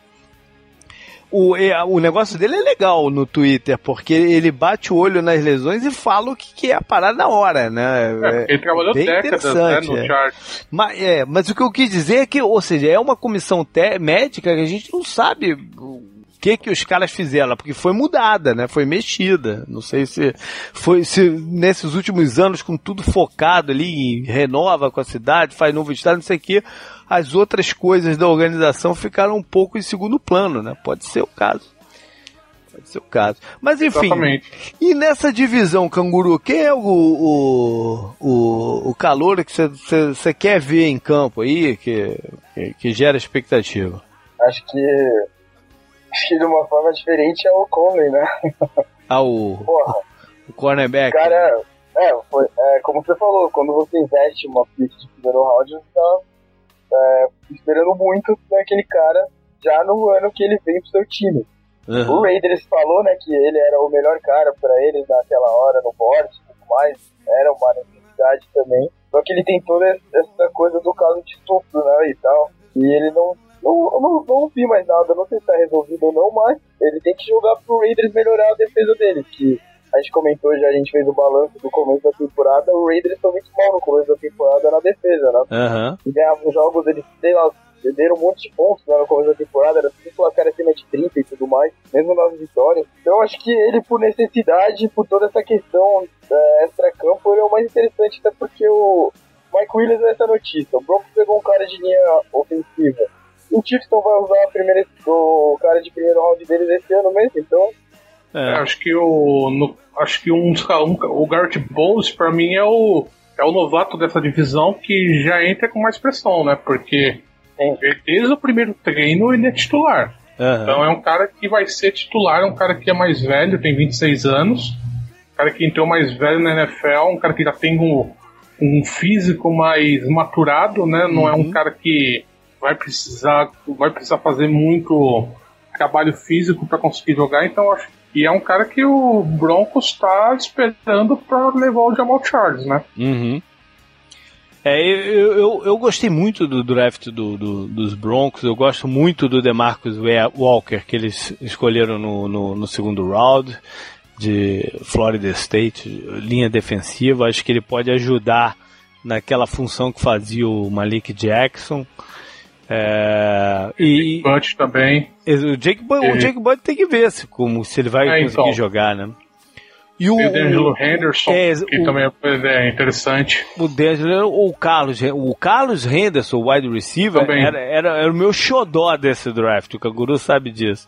O, é, o negócio dele é legal no Twitter, porque ele bate o olho nas lesões e fala o que, que é a parada na hora, né? É, ele trabalhou bem décadas né, no é. Chargers. Mas, é, mas o que eu quis dizer é que, ou seja, é uma comissão médica que a gente não sabe que que os caras fizeram, porque foi mudada, né? Foi mexida. Não sei se foi se nesses últimos anos com tudo focado ali, em renova com a cidade, faz novo estado, não sei o que, as outras coisas da organização ficaram um pouco em segundo plano, né? Pode ser o caso. Pode ser o caso. Mas enfim, Exatamente. e nessa divisão, Canguru, quem é o, o, o, o calor que você quer ver em campo aí, que, que, que gera expectativa? Acho que. Que de uma forma diferente é o Conley, né? Ah, o, Porra, o cornerback. cara. É, foi, é, como você falou, quando você investe uma pick de primeiro round, você tá é, esperando muito daquele cara já no ano que ele vem pro seu time. O Uhum. Raiders falou, né, que ele era o melhor cara pra eles naquela hora no board e tudo mais. Era uma necessidade também. Só que ele tem toda essa coisa do caso de estupro, né, e tal. E ele não... Não, não, não vi mais nada, não sei se tá resolvido ou não, mas ele tem que jogar pro Raiders melhorar a defesa dele, que a gente comentou já, a gente fez o balanço do começo da temporada, o Raiders foi muito mal no começo da temporada na defesa, né? Aham. e ganhavam jogos, eles, sei lá, perderam um monte de pontos né, no começo da temporada, era sempre placar acima de 30 e tudo mais, mesmo nas vitórias. Então eu acho que ele, por necessidade, por toda essa questão é, extra-campo, ele é o mais interessante, até porque o Mike Williams é essa notícia. O Broncos pegou um cara de linha ofensiva. O não vai usar a primeira, o cara de primeiro round deles esse ano mesmo, então É, É. acho que o. no- acho que um, um- o Garrett Bowles, pra mim, é o. É o novato dessa divisão que já entra com mais pressão, né? Porque Sim. desde o primeiro treino ele é titular. Aham. Então é um cara que vai ser titular, é um cara que é mais velho, tem 26 anos, um cara que entrou mais velho na NFL, um cara que já tem um, um físico mais maturado, né? Não é um cara que vai precisar, vai precisar fazer muito trabalho físico para conseguir jogar, então acho e é um cara que o Broncos está esperando para levar o Jamal Charles, né? Uhum. É, eu, eu, eu gostei muito do draft do, do- dos Broncos, eu gosto muito do DeMarcus Wa- Walker, que eles escolheram no, no, no segundo round de Florida State, linha defensiva, acho que ele pode ajudar naquela função que fazia o Malik Jackson. É, e também. o Jake, Bud, o É. Jake tem que ver se, como, se ele vai É, conseguir então. jogar, né? E o, E o D'Angelo Henderson, é, que o- também é interessante. o D'Angelo ou o Carlos, o Carlos Henderson, o wide receiver, era, era, era o meu xodó desse draft, o Kaguru sabe disso.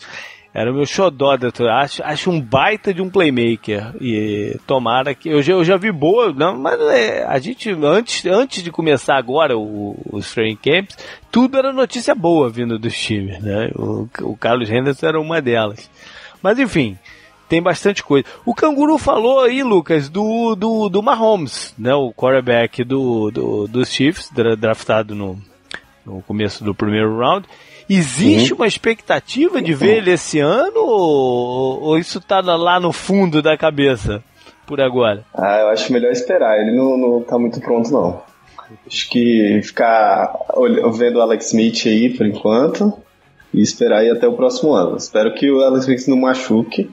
Era o meu xodó, da- acho, acho um baita de um playmaker. E tomara que. Eu já, eu já vi boa, não, mas é, a gente, antes, antes de começar agora o, os training camps, tudo era notícia boa vindo dos times, né? O, o Carlos Henderson era uma delas. Mas enfim, tem bastante coisa. O Canguru falou aí, Lucas, do, do, do Mahomes, né? O quarterback do, do, dos Chiefs, dra- draftado no, no começo do primeiro round. Existe uma expectativa de ver ele esse ano ou, ou isso tá lá no fundo da cabeça por agora? Ah, eu acho melhor esperar. Ele não, não tá muito pronto, não. Acho que ficar vendo o Alex Smith aí por enquanto e esperar aí até o próximo ano. Espero que o Alex Smith não machuque,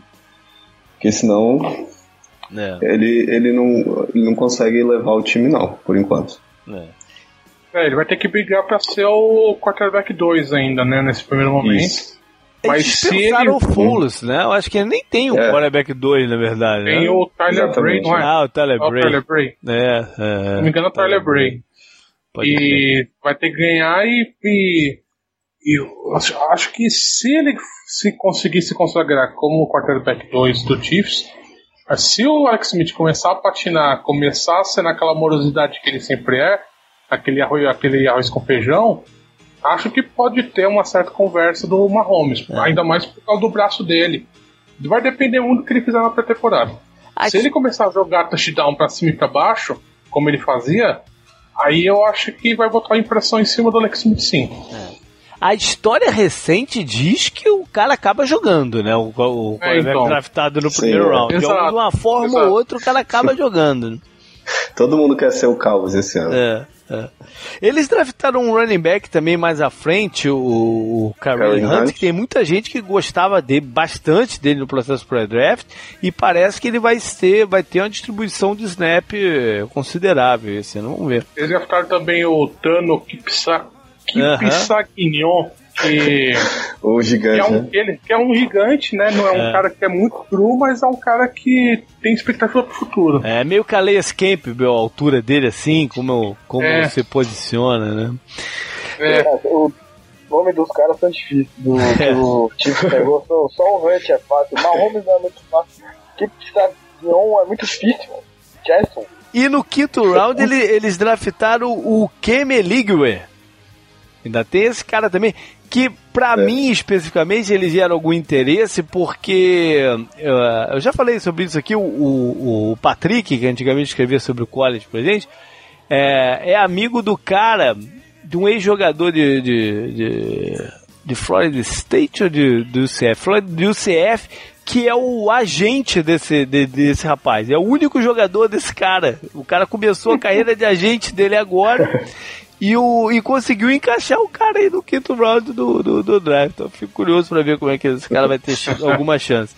porque senão É, ele, ele, não, ele não consegue levar o time, não, por enquanto. é. É, ele vai ter que brigar pra ser o quarterback 2 ainda, né, nesse primeiro momento. Isso. Mas Eles se ele o Foles, né? Eu acho que ele nem tem o É. quarterback 2, na verdade. tem né? o Tyler Bray, não é? Ah, o Tyler É o Bray. Tyler Bray. É, é. Se não me engano, é o Tyler Bray. Pode crer. E vai ter que ganhar e, e, e eu acho, acho que se ele se conseguir se consagrar como o quarterback 2 do Chiefs, se o Alex Smith começar a patinar, começar a ser naquela morosidade que ele sempre é, aquele arroz, aquele arroz com feijão, acho que pode ter uma certa conversa do Mahomes, É. ainda mais por causa do braço dele. Vai depender muito do que ele fizer na pré-temporada. Acho- Se ele começar a jogar touchdown pra cima e pra baixo, como ele fazia, aí eu acho que vai botar a impressão em cima do Alex Smith sim. A história recente diz que o cara acaba jogando, né? O, o É, então. draftado no Sim, primeiro é. round. De Exato, uma forma exato. ou outra, o cara acaba jogando. Todo mundo quer ser o Calvas esse ano. É, é. Eles draftaram um running back também mais à frente, o, o Hunt, Hunt. que tem muita gente que gostava dele, bastante dele no processo pré-draft, e parece que ele vai ter, vai ter uma distribuição de snap eh, considerável esse ano. Vamos ver. Eles draftaram também o Tano Kipsa. Kipsagnon, que, O que, gigante, é um, né? ele, que é um gigante, né? Não é um É. cara que é muito cru, mas é um cara que tem expectativa pro futuro. É meio Calais Campbell, a altura dele assim, como, como É. se posiciona, né? É, O nome dos caras são difíceis. Do, que É. o Chiefs pegou, só, só o Hunt é fácil. Mahomes não é muito fácil. Que Stadion é muito difícil. mano. Jackson. E no quinto round ele- eles draftaram o Keme Ligwe. Ainda tem esse cara também. Que pra mim especificamente ele gera algum interesse porque eh, eu já falei sobre isso aqui. O, o, o Patrick, que antigamente escrevia sobre o college pra gente, é, é amigo do cara, de um ex-jogador de, de, de, de Florida State ou de, do UCF? Florida, do UCF, que é o agente desse, de- desse rapaz. É o único jogador desse cara. O cara começou a carreira de agente dele agora. E, o, e conseguiu encaixar o cara aí no quinto round do, do, do draft. Então, fico curioso para ver como é que esse cara vai ter alguma chance.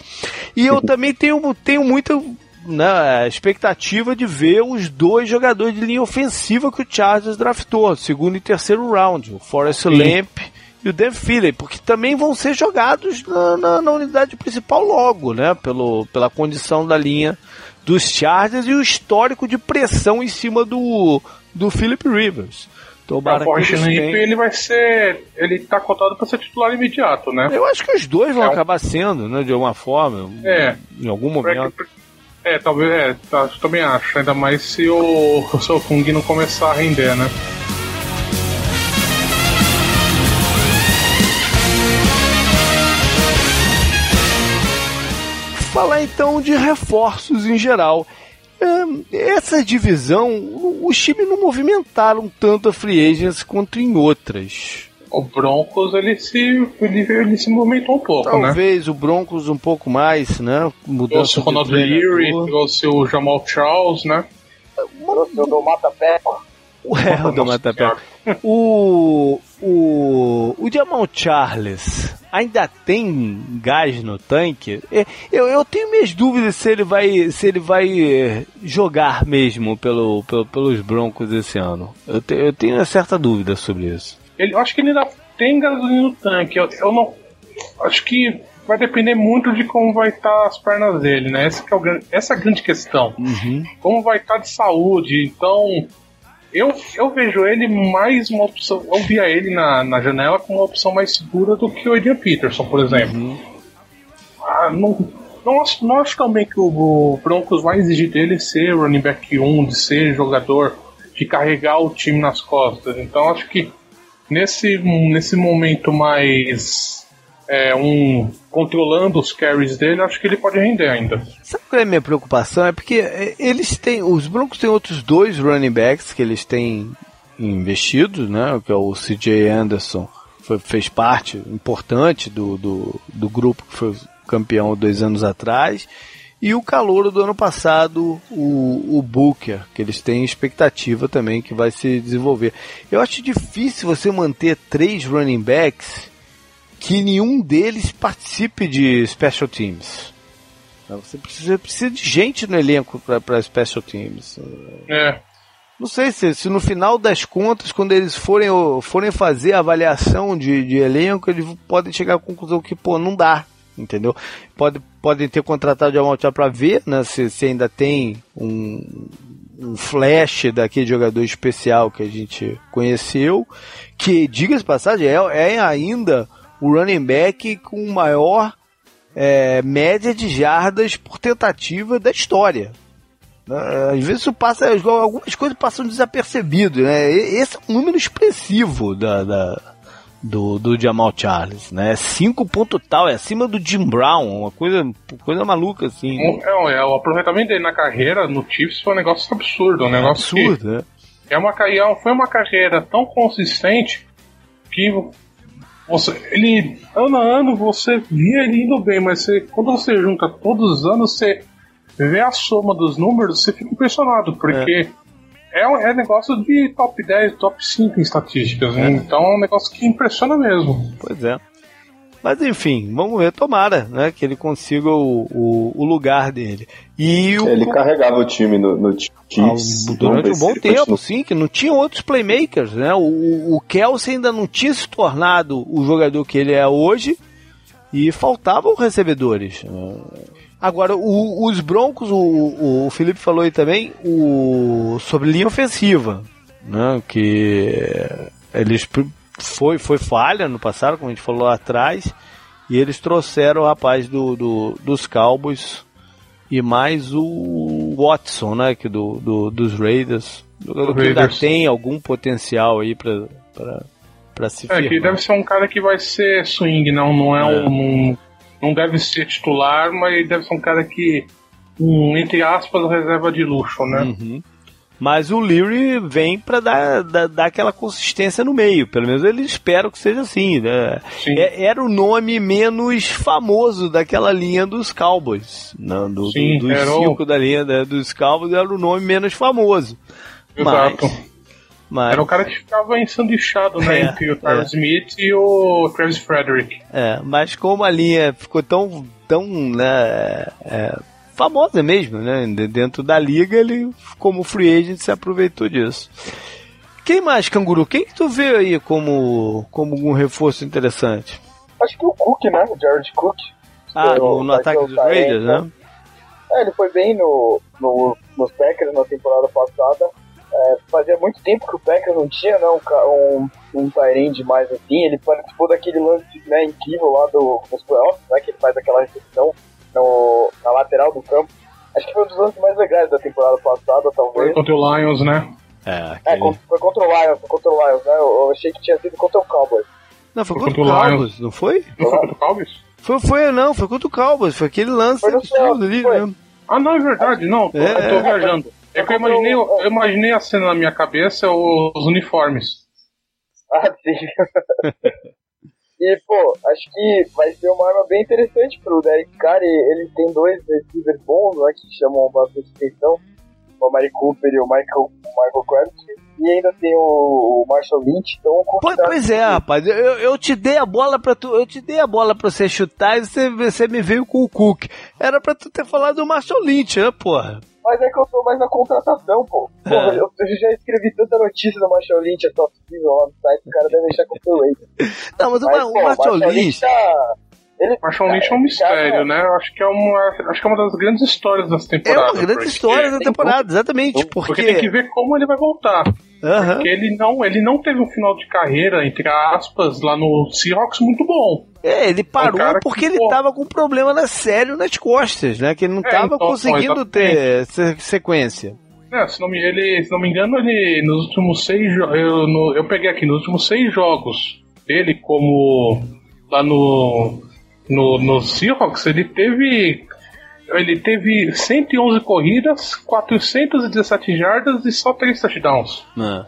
E eu também tenho, tenho muita né, expectativa de ver os dois jogadores de linha ofensiva que o Chargers draftou, segundo e terceiro round, o Forrest Lamp e o Dan Philly, porque também vão ser jogados na, na- na unidade principal logo, né? Pelo, pela condição da linha dos Chargers e o histórico de pressão em cima do, do Philip Rivers. Tomara o que eles Forrest tenham- ele vai ser. Ele tá cotado pra ser titular imediato, né? Eu acho que os dois vão É um- acabar sendo, né? De alguma forma. É. Em algum momento. É, talvez, é, tá, eu também acho. Ainda mais se o, o seu Kung não começar a render, né? Falar então de reforços em geral. Essa divisão, o- os times não movimentaram tanto a free agents quanto em outras. O Broncos, ele se, ele, ele se movimentou um pouco, né? Talvez o Broncos um pouco mais, né? Mudança Trouxe o Ronald de Leary, trouxe o Jamal Charles, né? Eu dou mata peco. Ué, o do Matapé. O, o, o Jamal Charles ainda tem gás no tanque? É, Eu, eu tenho minhas dúvidas se ele vai, se ele vai eh, jogar mesmo pelo, pelo- pelos Broncos esse ano. Eu, te- eu tenho uma certa dúvida sobre isso. Ele, eu acho que ele ainda tem gasolina no tanque. Eu, eu não. Acho que vai depender muito de como vai estar as pernas dele, né? Essa, é o, essa é a grande questão. Uhum. Como vai estar de saúde, então. Eu, eu vejo ele mais uma opção. Eu via ele na, na janela como uma opção mais segura do que o Adrian Peterson, por exemplo. Uhum. Ah, não, não, acho, não acho também que o, Broncos vai exigir dele ser running back 1, de ser jogador, de carregar o time nas costas. Então acho que nesse, nesse momento mais é, um controlando os carries dele, acho que ele pode render ainda. Sabe qual é a minha preocupação? É porque é, eles têm. Os Broncos têm outros dois running backs que eles têm investido, né? Que é o CJ Anderson, foi, fez parte importante do, do, do grupo que foi campeão dois anos atrás. E o calouro do ano passado, o, o Booker, que eles têm expectativa também que vai se desenvolver. Eu acho difícil você manter três running backs que nenhum deles participe de special teams. Você precisa, precisa de gente no elenco para special teams. É. Não sei se, se no final das contas, quando eles forem, forem fazer a avaliação de, de elenco, eles podem chegar à conclusão que, pô, não dá. Entendeu? Pode, podem ter contratado de Amaltia para ver né, se, se ainda tem um, um flash daquele jogador especial que a gente conheceu, que, diga-se passagem, é, é ainda o running back com maior é, média de jardas por tentativa da história. Às vezes isso passa, algumas coisas passam desapercebido, né? Esse é um número expressivo da, da do, do Jamal Charles, né? 5 ponto tal, é acima do Jim Brown, uma coisa, coisa maluca assim. É, é, o aproveitamento dele na carreira no Chiefs foi um negócio absurdo, um negócio absurdo, que né? é uma carreira, foi uma carreira tão consistente que você, ele ano a ano você via ele indo bem, mas você, quando você junta todos os anos, você vê a soma dos números, você fica impressionado, porque é, é, é negócio de top 10, top 5 em estatísticas, é. então é um negócio que impressiona mesmo. Pois é. Mas enfim, vamos ver, tomara, né, que ele consiga o, o, o lugar dele. E o, ele carregava o time no, no Chiefs. Ah, durante um bom tempo, continua. sim, que não tinha outros playmakers, né? O, o Kelsey ainda não tinha se tornado o jogador que ele é hoje e faltavam recebedores. Agora, o, os Broncos, o, o Felipe falou aí também o, sobre linha ofensiva, né? Que eles foi, foi falha no passado, como a gente falou lá atrás, e eles trouxeram o rapaz do, do dos Cowboys e mais o Watson, né? Que do, do dos Raiders. Que ainda tem algum potencial aí para para se É, que deve ser um cara que vai ser swing, não, não é, é. um. Um, não deve ser titular, mas deve ser um cara que, um, entre aspas, reserva de luxo, né? Uhum. Mas o Leary vem para dar, dar, dar, aquela consistência no meio. Pelo menos ele espera que seja assim. Né? É, era o nome menos famoso daquela linha dos Cowboys. Né? Do, Sim, do, dos cinco o... da linha né? dos Cowboys era o nome menos famoso. Exato. Mas, mas... Era o cara que ficava ensanduichado né, É, entre o Travis é. Smith e o Travis Frederick. É, mas como a linha ficou tão, tão né, é, famosa mesmo, né? Dentro da liga, ele, como free agent, se aproveitou disso. Quem mais, Canguru? Quem que tu vê aí como, como um reforço interessante? Acho que o Cook, né? O Jared Cook. Ah, no, no ataque dos Raiders, né? É, ele foi bem no, no, nos Packers na temporada passada. É, fazia muito tempo que o Packers não tinha né, um, um, um Tyrande mais assim. Ele participou daquele lance né, incrível lá do, dos playoffs, né, que ele faz aquela recepção no, na lateral do campo. Acho que foi um dos lances mais legais da temporada passada, Foi talvez. contra o Lions, né? É, É, aquele- con- foi contra o Lions, foi contra o Lions, né? Eu, eu achei que tinha sido contra o Cowboys. Não, foi Foi contra o contra o Cowboys, não foi? Não foi contra o Cowboys? Foi, foi, não, foi contra o Cowboys, foi aquele lance Foi absurdo ali, foi. né? Ah, não, é verdade, não. É, eu tô é. viajando. É que eu imaginei, eu imaginei a cena na minha cabeça, os uniformes. Ah, sim. e, pô, acho que vai ser uma arma bem interessante pro Derek Carr. e Ele tem dois receivers bons, né, que chamam bastante atenção. O Mari Cooper e o Michael, Michael Crabtree. E ainda tem o, o Marshall Lynch, então... o Pois, pois é, rapaz, eu, eu te dei a bola para tu, eu te dei a bola para você chutar e você, você me veio com o Cook. Era pra tu ter falado do Marshall Lynch, né, porra? Mas é que eu tô mais na contratação, pô. Porra, eu, eu já escrevi tanta notícia do Marshall Lynch, é top lá no site, o cara deve deixar com o Raider. Não, mas, o, Mas, Ma- o pô, Marshall Lynch, tá, Ele, Marshall Lynch é um mistério, cara, né? Eu acho que é uma, acho que é uma das grandes histórias das É temporadas. uma grande porque- história da temporada, exatamente. Porque Porque. tem que ver como ele vai voltar. Aham. Porque ele não, ele não teve um final de carreira, entre aspas, lá no Seahawks muito bom. É, ele parou cara que, porque ele pô- tava com um problema na sério nas costas, né? Que ele não É, tava então, conseguindo ter se- sequência. É, se, não me, ele, se não me engano, ele nos últimos seis jo- eu, no- eu peguei aqui, nos últimos seis jogos dele como lá no, no, no Seahawks, ele teve. Ele teve 111 corridas, 417 jardas e só 3 touchdowns. Ah.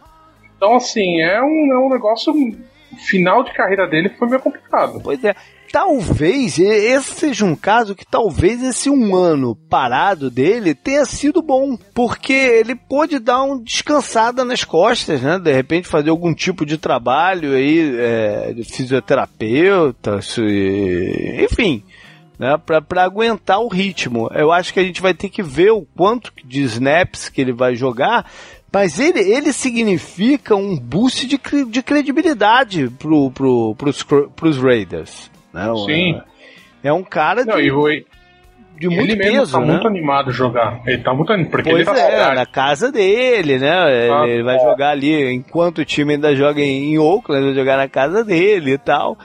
Então, assim, é um, é um negócio. O final de carreira dele foi meio complicado. Pois é. Talvez esse seja um caso que talvez esse um ano parado dele tenha sido bom, porque ele pôde dar uma descansada nas costas, né? De repente fazer algum tipo de trabalho aí, é, de fisioterapeuta, se- enfim, né? Pra aguentar o ritmo. Eu acho que a gente vai ter que ver o quanto de snaps que ele vai jogar, mas ele, ele significa um boost de, de credibilidade pro, pro, pros Raiders. Né? Sim. É um cara Não, de, e o- de muito ele mesmo peso, tá né? muito animado a jogar. Ele tá muito animado, porque Pois ele tá é, na casa dele, né? Ele, Ah, ele vai jogar ali, enquanto o time ainda joga em, Oakland, vai jogar na casa dele e tal.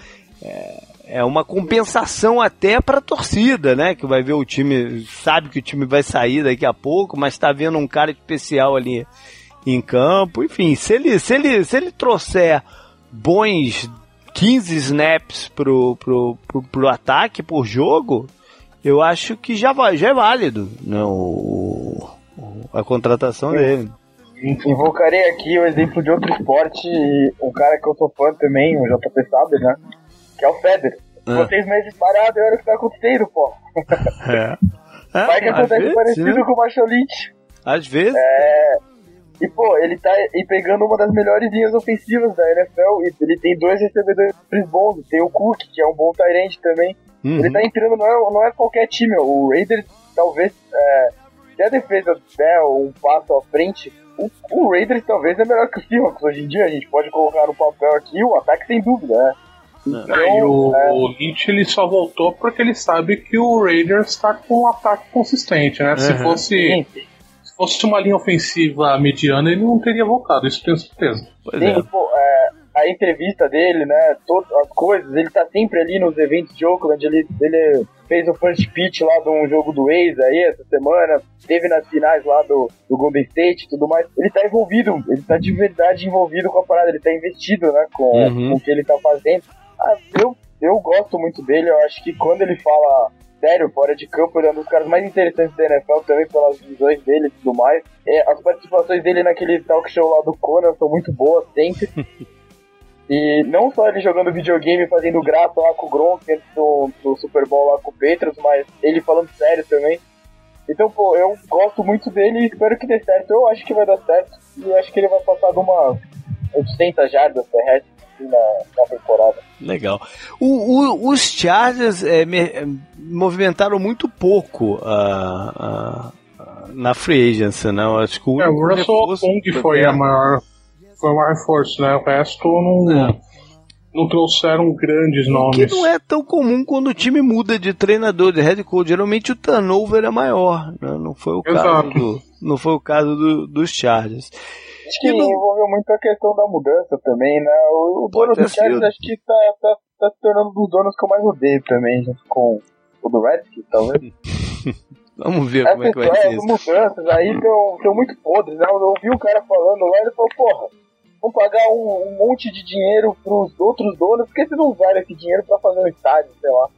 É, é uma compensação até para a torcida, né? Que vai ver o time, sabe que o time vai sair daqui a pouco, mas tá vendo um cara especial ali em campo. Enfim, se ele, se ele, se ele trouxer bons 15 snaps pro, pro, pro, pro ataque por jogo, eu acho que já, vai, já é válido né, o, o- a contratação dele. Invocarei aqui o exemplo de outro esporte, um cara que eu sou fã também, o JP sabe, né? Que é o Federer. Vocês meses parados, olha o que tá acontecendo, pô. É. Vai que às acontece vezes, parecido né? com o Lynch. Às vezes. E, pô, ele tá e pegando uma das melhores linhas ofensivas da NFL. E ele tem dois recebedores bons. Tem o Cook, que é um bom Tyrant também. Uhum. Ele tá entrando, não é, não é qualquer time. O Raiders, talvez, é, se a defesa der um passo à frente, o, o Raiders talvez é melhor que o Seahawks hoje em dia. A gente pode colocar no papel aqui o ataque sem dúvida, né? Então, É, e o, é, o Lynch ele só voltou porque ele sabe que o Raiders tá com um ataque consistente, né? Se Uhum. fosse sim, se fosse uma linha ofensiva mediana, ele não teria voltado, isso tenho certeza. Pois sim, é. pô, é, a entrevista dele, né? Todas as coisas, ele tá sempre ali nos eventos de Oakland. Ele, ele fez o first pitch lá de um jogo do Waze aí essa semana. Teve nas finais lá do, do Golden State e tudo mais. Ele tá envolvido, ele tá de verdade envolvido com a parada, ele tá investido, né? Com, Uhum. com o que ele tá fazendo. Ah, eu, eu gosto muito dele, eu acho que quando ele fala sério, fora de campo, ele é um dos caras mais interessantes da NFL também pelas visões dele e tudo mais. É, as participações dele naquele talk show lá do Conan são muito boas sempre. E não só ele jogando videogame, fazendo graça lá com o Gronk antes do, do Super Bowl lá com o Patriots, mas ele falando sério também. Então, pô, eu gosto muito dele e espero que dê certo. Eu acho que vai dar certo e acho que ele vai passar de uma 800 jardas terrestres na, na temporada. Legal. O- o- os Chargers é, me- é, movimentaram muito pouco ah, ah, ah, na free agency, né? Eu acho que o É, o Russell Okung foi a maior foi o maior reforço, né? O resto não, É. não trouxeram grandes Que nomes. não é tão comum quando o time muda de treinador, de head coach. Geralmente o turnover é maior. né? Não foi o caso do, não foi o caso do- dos Chargers. Acho que E não- envolveu muito a questão da mudança também, né? O, o dono do Chargers acho que tá, tá, tá se tornando um dos donos que eu mais odeio também, junto com o do Redskins, talvez. Vamos ver As como é que vai ser as isso. mudanças aí estão muito podres, né? Eu ouvi o cara falando lá, ele falou, porra, vamos pagar um, um monte de dinheiro pros outros donos, por que vocês não usaram esse dinheiro pra fazer um estádio, sei lá?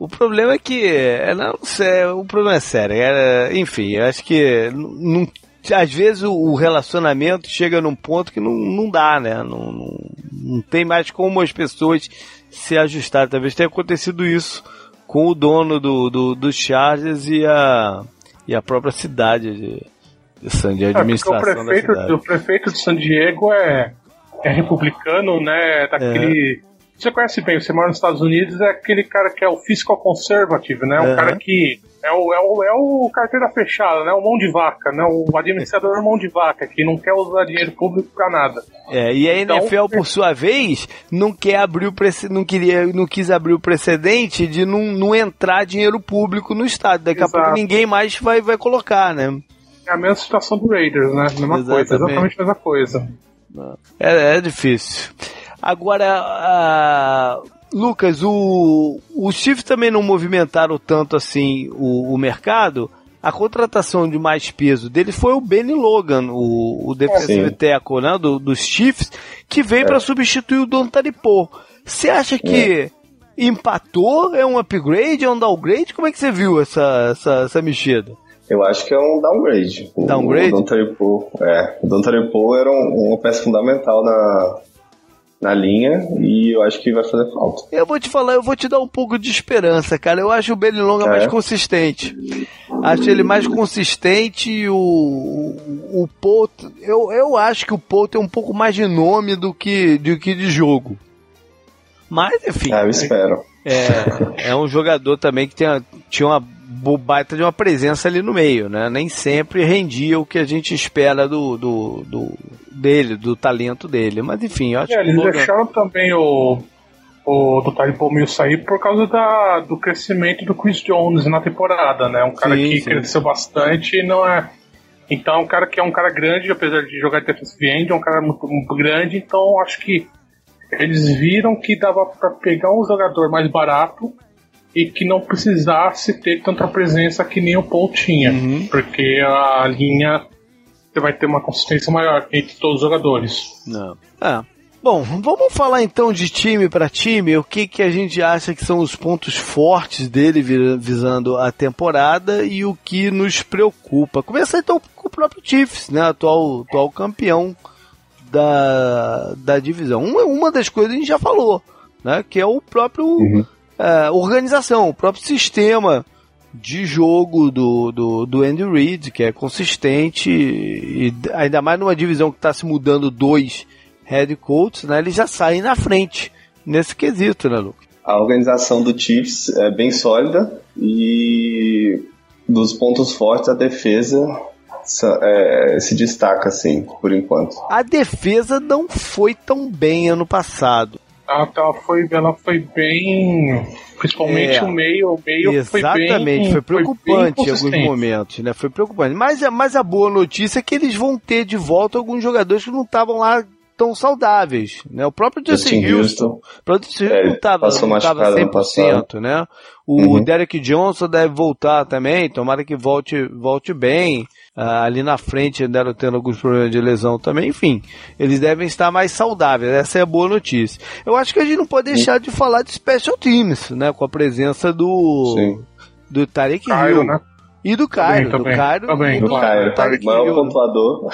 O problema é que. É, não, sé- o problema é sério. é, enfim, eu acho que. Não, às vezes o, relacionamento chega num ponto que não, não dá, né? Não, não, não tem mais como as pessoas se ajustar. Talvez tenha acontecido isso com o dono do, do, do Chargers e a, e a própria cidade de, de San Diego, a É, porque o administração da prefeito, cidade. o prefeito de San Diego é, é republicano, né? Daquele. Você conhece bem, você mora nos Estados Unidos, é aquele cara que é o fiscal conservative, né? Um Aham. cara que É o, é, o, é o carteira fechada, né? O mão de vaca, né? O administrador é mão de vaca, que não quer usar dinheiro público pra nada. É, e a Então, NFL, por sua vez, não quer abrir o não queria, não quis abrir o precedente de não, não entrar dinheiro público no estado. Daqui a Exato. pouco ninguém mais vai, vai colocar, né? É a mesma situação do Raiders, né? Mesma coisa, Exatamente. exatamente a mesma coisa. É, é difícil. Agora, ah, Lucas, o, os Chiefs também não movimentaram tanto assim o, o mercado. A contratação de mais peso deles foi o Benny Logan, o, o defensive Sim. tackle né, do, dos Chiefs, que veio para substituir o Don Taripo. Você acha que empatou? É um upgrade? É um downgrade? Como é que você viu essa, essa, essa mexida? Eu acho que é um downgrade. Downgrade? O Don Taripo, é. O Don Taripo era um- uma peça fundamental na, na linha e eu acho que vai fazer falta. Eu vou te falar, eu vou te dar um pouco de esperança, cara. Eu acho o Benny Longa É? mais consistente. Acho ele mais consistente e o, o, o Pout, eu, eu acho que o Pout é um pouco mais de nome do que, do que de jogo. Mas, enfim, Ah, eu espero. é, é um jogador também que tem, tinha uma baita de uma presença ali no meio, né? Nem sempre rendia o que a gente espera do, do, do- dele, do talento dele. Mas enfim, eu acho É, que eles Logan- deixaram também o, o do Taripo Mills sair por causa da, do crescimento do Chris Jones na temporada, né? Um cara Sim, que sim. cresceu bastante e não é. Então, um cara que é um cara grande, apesar de jogar de defensive end, é um cara muito, muito grande, então acho que eles viram que dava pra pegar um jogador mais barato e que não precisasse ter tanta presença que nem o Paul tinha, Uhum. porque a linha você vai ter uma consistência maior entre todos os jogadores. Não. Ah. Bom, vamos falar então de time para time, o que, que a gente acha que são os pontos fortes dele vi- visando a temporada e o que nos preocupa. Começar então com o próprio Chiefs, né, atual, atual campeão da, da divisão. Uma, uma das coisas a gente já falou, né, que é o próprio Uhum. Eh, organização, o próprio sistema de jogo do, do, do Andy Reid, que é consistente, e ainda mais numa divisão que está se mudando dois head coaches, né? Eles já saem na frente nesse quesito, né, Lucas? A organização do Chiefs é bem sólida e dos pontos fortes a defesa sa- é, se destaca assim, por enquanto. A defesa não foi tão bem ano passado. Ela, ela foi, ela foi bem. Principalmente É. o meio. O meio foi bem. Exatamente, foi preocupante bem em alguns momentos, né? Foi preocupante. Mas, a- mas a boa notícia é que eles vão ter de volta alguns jogadores que não estavam lá tão saudáveis, né? O próprio Justin, Justin Houston, Houston. É, não estava passou não tava machucado ano 100%, né? O Uhum. Derek Johnson deve voltar também, tomara que volte, volte bem. Ah, ali na frente andaram tendo alguns problemas de lesão também, enfim, eles devem estar mais saudáveis, essa é a boa notícia. Eu acho que a gente não pode deixar de falar de special teams, né, com a presença do Sim. do Tarek Cairo, Hill né? e do Cairo, Também, do Cairo também, e do, Do claro. Caio, do Tyreek maior Hill. pontuador.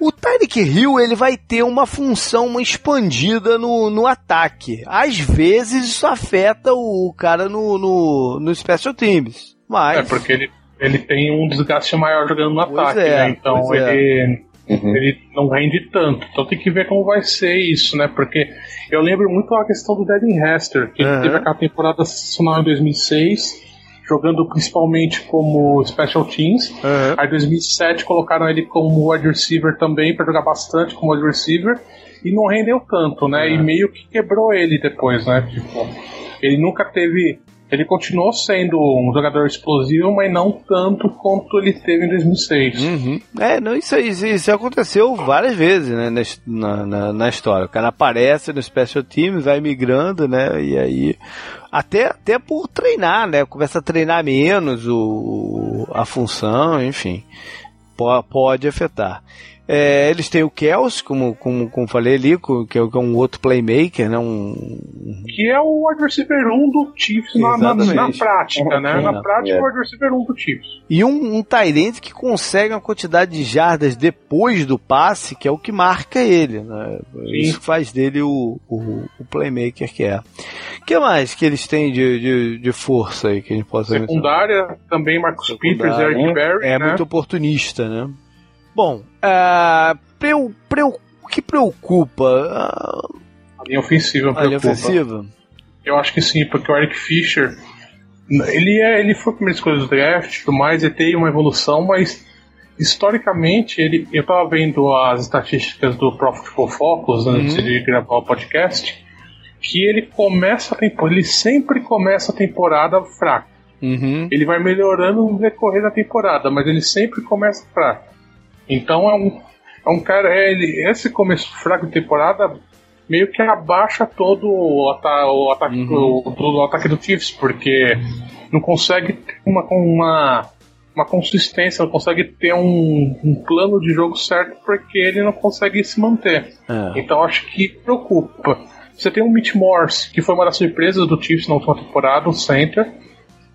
O Tyreek Hill ele vai ter uma função uma expandida no, no ataque. Às vezes isso afeta o cara no, no, no special teams, mas É, porque ele, ele tem um desgaste maior jogando no Pois ataque, é, né? Então pois é. ele, Uhum. ele não rende tanto. Então tem que ver como vai ser isso, né? Porque eu lembro muito a questão do Devin Hester, que ele teve aquela temporada sensacional em 2006, jogando principalmente como Special Teams. Aham. Aí em 2007 colocaram ele como wide receiver também, para jogar bastante como wide receiver, e não rendeu tanto, né? E meio que quebrou ele depois, né? Tipo, ele nunca teve. Ele continuou sendo um jogador explosivo, mas não tanto quanto ele teve em 2006. Uhum. É, não, isso, isso, isso aconteceu várias vezes, né, na, na, na história. O cara aparece no Special Teams, vai migrando, né, e aí... Até, até por treinar, né, começa a treinar menos o, a função, enfim, po- pode afetar. É, eles têm o Kels, como, como, como falei ali, que é que é um outro playmaker, né, um... Que é o wide receiver 1 do Chiefs na, na, na prática, né? Sim, Na prática, é. o wide receiver 1 do Chiefs. E um, um Tyrant que consegue uma quantidade de jardas depois do passe, que é o que marca ele. Né? Isso que faz dele o, o, o playmaker que é. O que mais que eles têm de, de, de força aí que a gente possa mencionar? Secundária, também Marcus Peters, Secundária, Eric Berry, É né? muito oportunista, né? Bom, ah, preu, preu, o que preocupa? Ah, A linha ofensiva a linha preocupa. ofensiva? Eu acho que sim, porque o Eric Fischer Ele, é, ele foi a primeira escolha do draft e tudo mais, ele tem uma evolução, mas historicamente, ele, eu tava vendo as estatísticas do Profitable Focus antes Uhum. de gravar o podcast, que ele começa a temporada, ele sempre começa a temporada fraco. Uhum. Ele vai melhorando no decorrer da temporada, mas ele sempre começa fraco. Então é um, é um cara, é, ele, esse começo fraco de temporada meio que abaixa todo o, ata, o ataque, Uhum. o, todo o ataque do Chiefs, porque não consegue ter uma, uma, uma consistência, não consegue ter um, um plano de jogo certo porque ele não consegue se manter. É. Então acho que preocupa. Você tem o Mitch Morse, que foi uma das surpresas do Chiefs na última temporada, o center,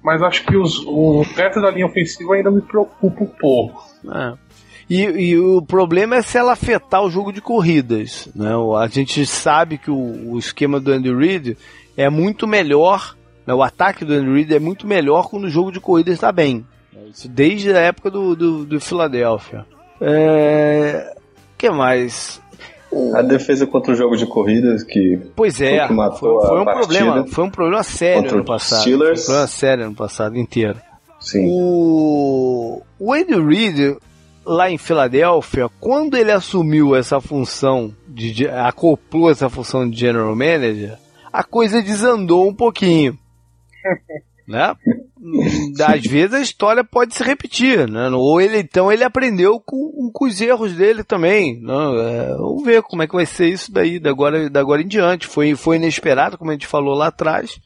mas acho que os, o resto da linha ofensiva ainda me preocupa um pouco. É. E, e o problema é se ela afetar o jogo de corridas. Né? A gente sabe que o, o esquema do Andy Reid é muito melhor, né? o ataque do Andy Reid é muito melhor quando o jogo de corridas está bem. Isso desde a época do, do, do Philadelphia. É... que mais? O- A defesa contra o jogo de corridas, que Pois é, foi que matou foi, um problema, foi um problema sério no passado. Steelers. Foi um problema sério no passado inteiro. sim, O, o Andy Reid, lá em Filadélfia, quando ele assumiu essa função, de, acoplou essa função de General Manager, a coisa desandou um pouquinho. né? Às vezes a história pode se repetir, né? Ou ele então ele aprendeu com, com os erros dele também. Né? É, vamos ver como é que vai ser isso daí, da agora, da agora em diante. Foi, foi inesperado, como a gente falou lá atrás.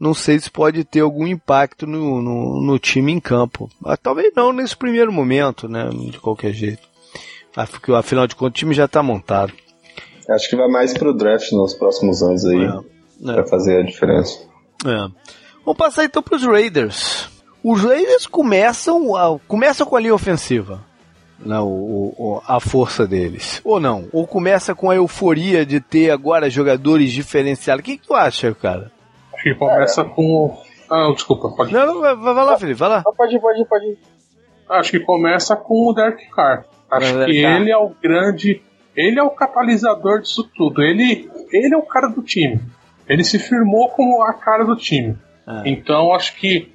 Não sei se pode ter algum impacto no, no, no time em campo. Ah, talvez não nesse primeiro momento, né? De qualquer jeito. Ah, Afinal de contas, o time já está montado. acho que vai mais pro draft nos próximos anos aí, É, pra fazer a diferença. é. Vamos passar então para os Raiders. Os Raiders começam, a, começam com a linha ofensiva. Né, o, o- a força deles. Ou não? Ou começa com a euforia de ter agora jogadores diferenciados. O que, que tu acha, cara? Acho que começa com. o- Ah, desculpa, pode. Não, não, vai, vai lá, Felipe, vai lá. Não, pode ir, pode ir, pode ir. Acho que começa com o Derek Carr. Acho O Derek que Carr. ele é o grande. Ele é o catalisador disso tudo. Ele, ele é o cara do time. Ele se firmou como a cara do time. Ah. Então acho que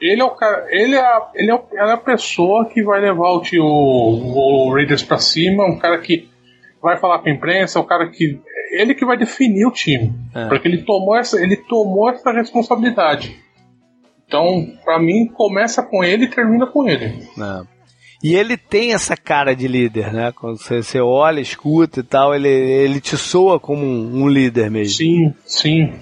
ele é o cara. Ele é, a- ele é, o- ele é a pessoa que vai levar o, tio- o, o Raiders pra cima, um cara que vai falar com a imprensa, o cara que. Ele que vai definir o time. É. Porque ele tomou essa, ele tomou essa responsabilidade. Então, pra mim, começa com ele e termina com ele. né? E ele tem essa cara de líder, né? Quando você, você olha, escuta e tal, ele, ele te soa como um, um líder mesmo. Sim, sim.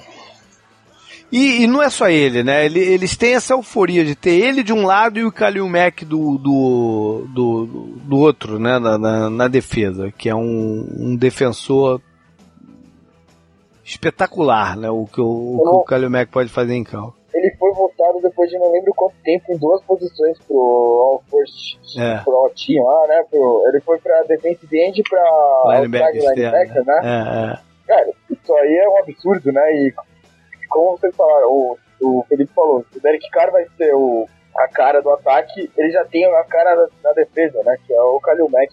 E, e não é só ele, né? Ele- eles têm essa euforia de ter ele de um lado e o Kalil Mack do, do, do, do outro, né? Na, na, na defesa, que é um, um defensor espetacular, né? O que o, o, que o Kalil Mack pode fazer em campo. Ele foi votado depois de não lembro quanto tempo em duas posições pro All First, É. pro All Team lá, né? Pro, ele foi pra Defensive End e pra Linebacker externo, linebacker, né? É, é. Cara, isso aí é um absurdo, né? E como vocês falaram, o, o Felipe falou, se o Derek Carr vai ser o, a cara do ataque, ele já tem a cara da, da defesa, né? Que é o Kalil Mack.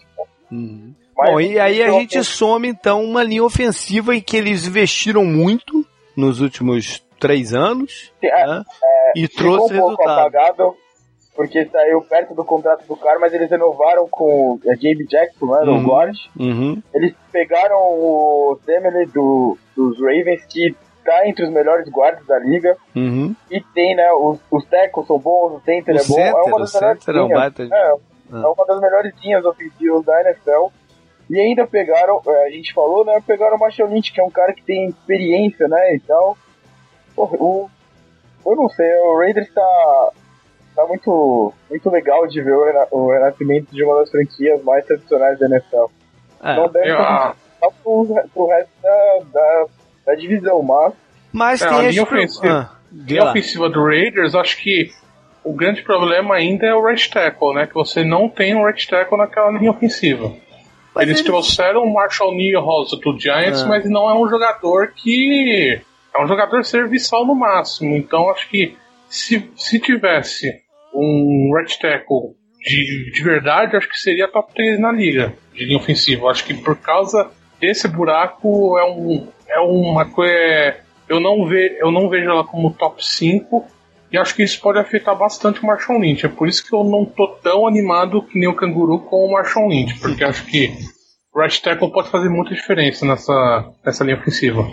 Uhum. Mas Bom, e aí a gente soma então uma linha ofensiva em que eles investiram muito nos últimos três anos É, né? e ficou trouxe um pouco resultado. apagável, porque saiu perto do contrato do Carr, mas eles renovaram com o Gabe Jackson, né? Uhum. Guard. Uhum. Eles pegaram o Semele do, dos Ravens, que tá entre os melhores guardas da liga. Uhum. E tem, né? Os, os tackles são bons, o center O é bom. center, é uma o das melhores é linhas. É, é uma das melhores linhas ofensivas da NFL. E ainda pegaram, é, a gente falou, né? Pegaram o Marshall Lynch, que é um cara que tem experiência, né? E tal. Pô, o, eu não sei, o Raiders tá, tá muito, muito legal de ver o, rena- o renascimento de uma das franquias mais tradicionais da NFL. É. Não deve Eu- ser a, só pro, pro resto da, da, da divisão, mas Mas É, tem a linha ofensiva. Ah, linha ofensiva do Raiders, acho que o grande problema ainda é o right tackle, né? Que você não tem um right tackle naquela linha ofensiva. Mas eles eles- trouxeram o Marshall Rosa do Giants, Ah. mas não é um jogador que. É um jogador serviçal no máximo. Então acho que se, se tivesse um right tackle de, de verdade, acho que seria top 3 na liga de linha ofensiva. Acho que por causa desse buraco é, um, é uma coisa. Eu não, ve, eu não vejo ela como top 5. E acho que isso pode afetar bastante o Marshall Lynch. É por isso que eu não tô tão animado que nem o Canguru com o Marshall Lynch, porque acho que o right tackle pode fazer muita diferença nessa, nessa linha ofensiva.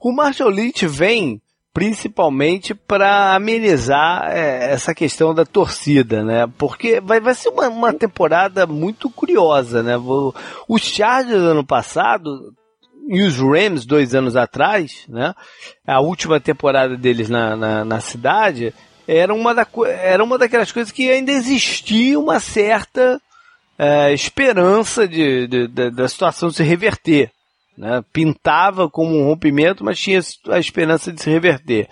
O Marshall Lynch vem principalmente para amenizar é, essa questão da torcida, né? Porque vai, vai ser uma, uma temporada muito curiosa, né? Os Chargers ano passado e os Rams dois anos atrás, né? A última temporada deles na, na, na cidade era uma, da, era uma daquelas coisas que ainda existia uma certa é, esperança de, de, de, da situação se reverter. Né? Pintava como um rompimento, mas tinha a esperança de se reverter.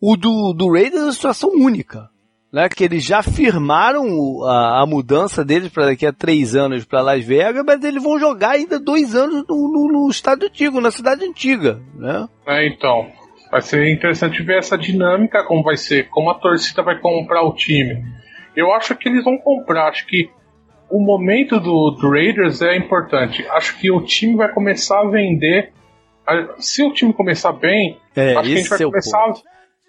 O do, do Raiders é uma situação única. Né, que eles já firmaram a, a mudança deles para daqui a três anos para Las Vegas, mas eles vão jogar ainda dois anos no, no, no estado antigo, na cidade antiga, né? É, então, vai ser interessante ver essa dinâmica, como vai ser, como a torcida vai comprar o time. Eu acho que eles vão comprar, acho que o momento do, do Raiders é importante. Acho que o time vai começar a vender. Se o time começar bem, é, acho que a gente vai é começar. A,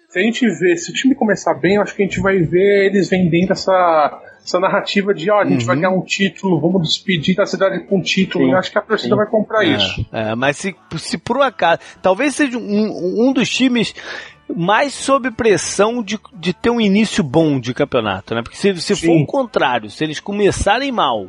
se a gente ver, se o time começar bem, acho que a gente vai ver eles vendendo essa, essa narrativa de, ó, a gente uhum. vai ganhar um título, vamos despedir da cidade com um título, sim, e acho que a torcida vai comprar é, isso. É, mas se, se por um acaso, talvez seja um, um dos times mais sob pressão de, de ter um início bom de campeonato, né? Porque se, se for o contrário, se eles começarem mal,